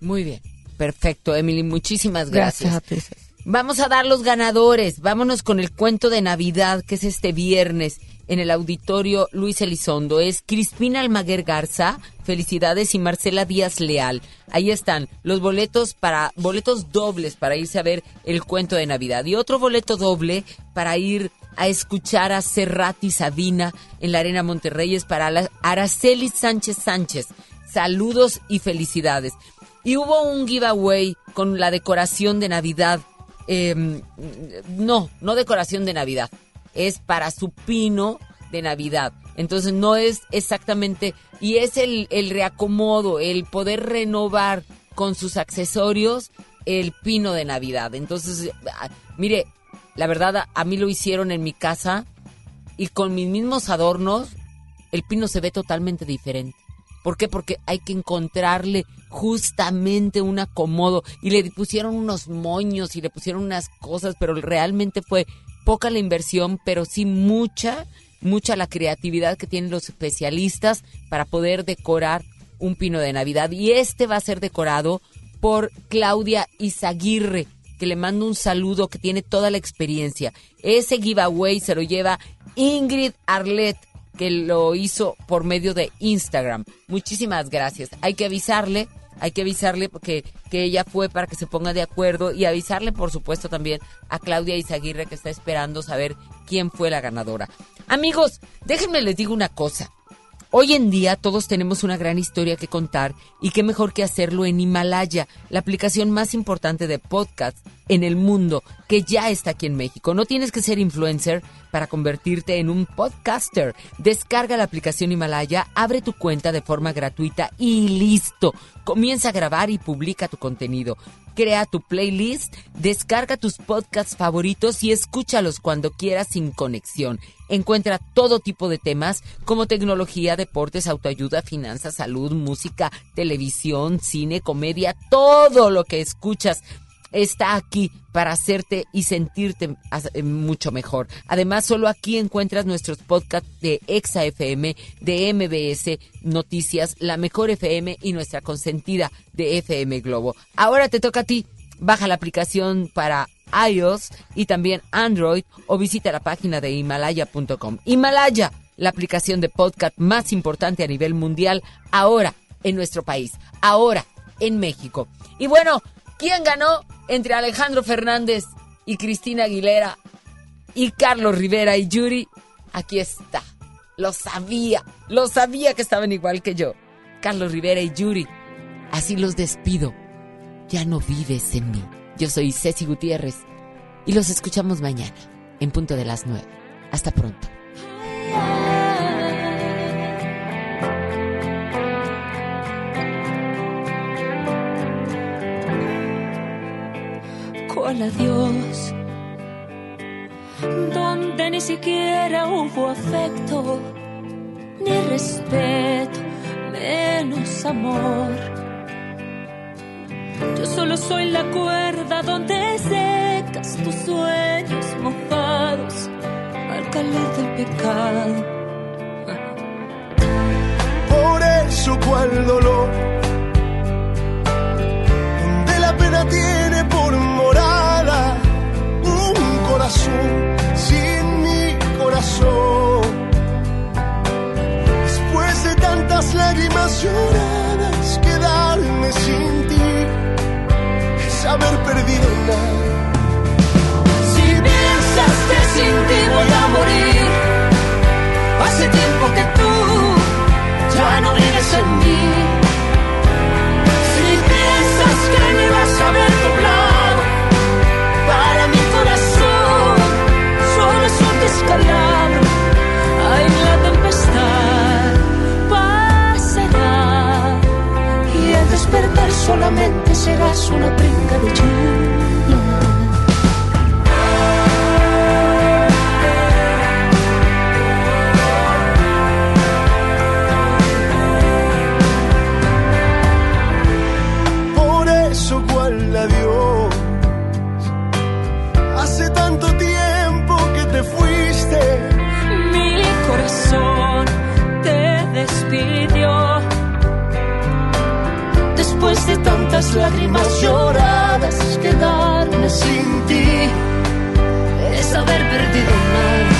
[SPEAKER 2] Muy bien. Perfecto, Emily. Muchísimas gracias.
[SPEAKER 32] Gracias a ti.
[SPEAKER 2] Vamos a dar los ganadores. Vámonos con el cuento de Navidad, que es este viernes en el auditorio Luis Elizondo. Es Crispina Almaguer Garza, felicidades, y Marcela Díaz Leal. Ahí están los boletos para, boletos dobles para irse a ver el cuento de Navidad. Y otro boleto doble para ir a escuchar a Serrati Sabina en la Arena Monterrey es para Araceli Sánchez Sánchez. Saludos y felicidades. Y hubo un giveaway con la decoración de Navidad. Eh, no, no decoración de Navidad. Es para su pino de Navidad. Entonces no es exactamente, y es el, el reacomodo, el poder renovar con sus accesorios el pino de Navidad. Entonces, ah, mire, la verdad a, a mí lo hicieron en mi casa y con mis mismos adornos el pino se ve totalmente diferente. ¿Por qué? Porque hay que encontrarle justamente un acomodo. Y le pusieron unos moños y le pusieron unas cosas, pero realmente fue poca la inversión, pero sí mucha, mucha la creatividad que tienen los especialistas para poder decorar un pino de Navidad. Y este va a ser decorado por Claudia Izaguirre, que le mando un saludo, que tiene toda la experiencia. Ese giveaway se lo lleva Ingrid Arlet, que lo hizo por medio de Instagram. Muchísimas gracias. Hay que avisarle, hay que avisarle porque que ella fue para que se ponga de acuerdo y avisarle, por supuesto, también a Claudia Izaguirre que está esperando saber quién fue la ganadora. Amigos, déjenme les digo una cosa. Hoy en día todos tenemos una gran historia que contar y qué mejor que hacerlo en Himalaya, la aplicación más importante de podcast en el mundo que ya está aquí en México. No tienes que ser influencer para convertirte en un podcaster. Descarga la aplicación Himalaya, abre tu cuenta de forma gratuita y listo. Comienza a grabar y publica tu contenido. Crea tu playlist, descarga tus podcasts favoritos y escúchalos cuando quieras sin conexión. Encuentra todo tipo de temas como tecnología, deportes, autoayuda, finanzas, salud, música, televisión, cine, comedia, todo lo que escuchas está aquí para hacerte y sentirte eh, mucho mejor. Además, solo aquí encuentras nuestros podcasts de Exa FM, de MBS Noticias, La Mejor FM y nuestra consentida de FM Globo. Ahora te toca a ti. Baja la aplicación para iOS y también Android o visita la página de himalaya.com. Himalaya, la aplicación de podcast más importante a nivel mundial ahora en nuestro país, ahora en México. Y bueno, ¿quién ganó entre Alejandro Fernández y Cristina Aguilera y Carlos Rivera y Yuri? Aquí está. Lo sabía, lo sabía que estaban igual que yo. Carlos Rivera y Yuri. Así los despido. Ya no vives en mí. Yo soy Ceci Gutiérrez y los escuchamos mañana en punto de las nueve. Hasta pronto.
[SPEAKER 4] Cual adiós, donde ni siquiera hubo afecto, ni respeto, menos amor. Yo solo soy la cuerda donde secas tus sueños mojados al calor del pecado.
[SPEAKER 5] Por eso cual dolor, donde la pena tiene lloradas, quedarme sin ti es haber perdido nada.
[SPEAKER 4] Si piensas que sin ti voy a morir, hace tiempo que tú ya no vives en mí. Solamente serás una brinca de lluvia. Lágrimas lloradas, quedarme sin ti, es haber perdido nada.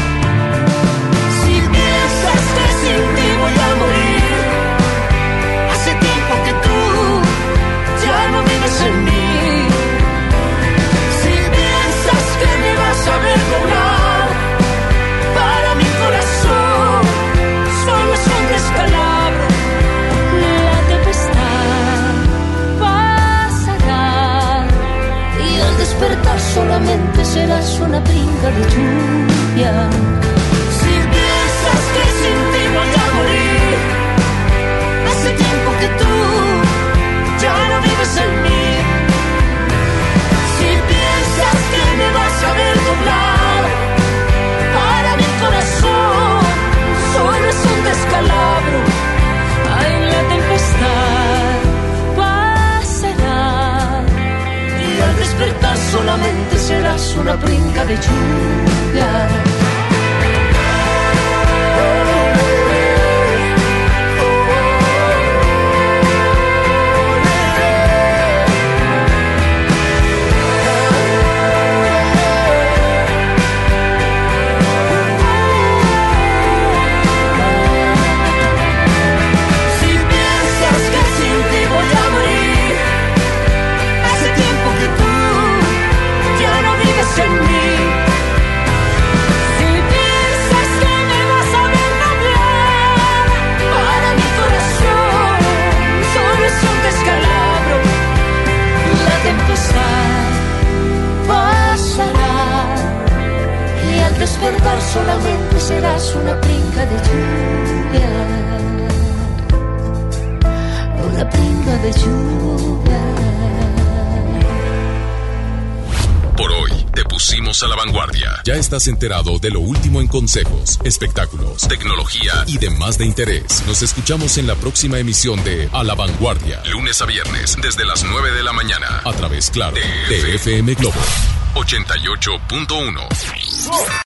[SPEAKER 4] Despertar solamente serás una brinca de lluvia. Solamente serás una brinca de lluvia. Solamente serás una brinca de lluvia una brinca de lluvia.
[SPEAKER 1] Por hoy te pusimos a la vanguardia. Ya estás enterado de lo último en consejos, espectáculos, tecnología y demás de interés. Nos escuchamos en la próxima emisión de A la Vanguardia, lunes a viernes, desde las 9 de la mañana, a través, claro, de FM Globo 88.1.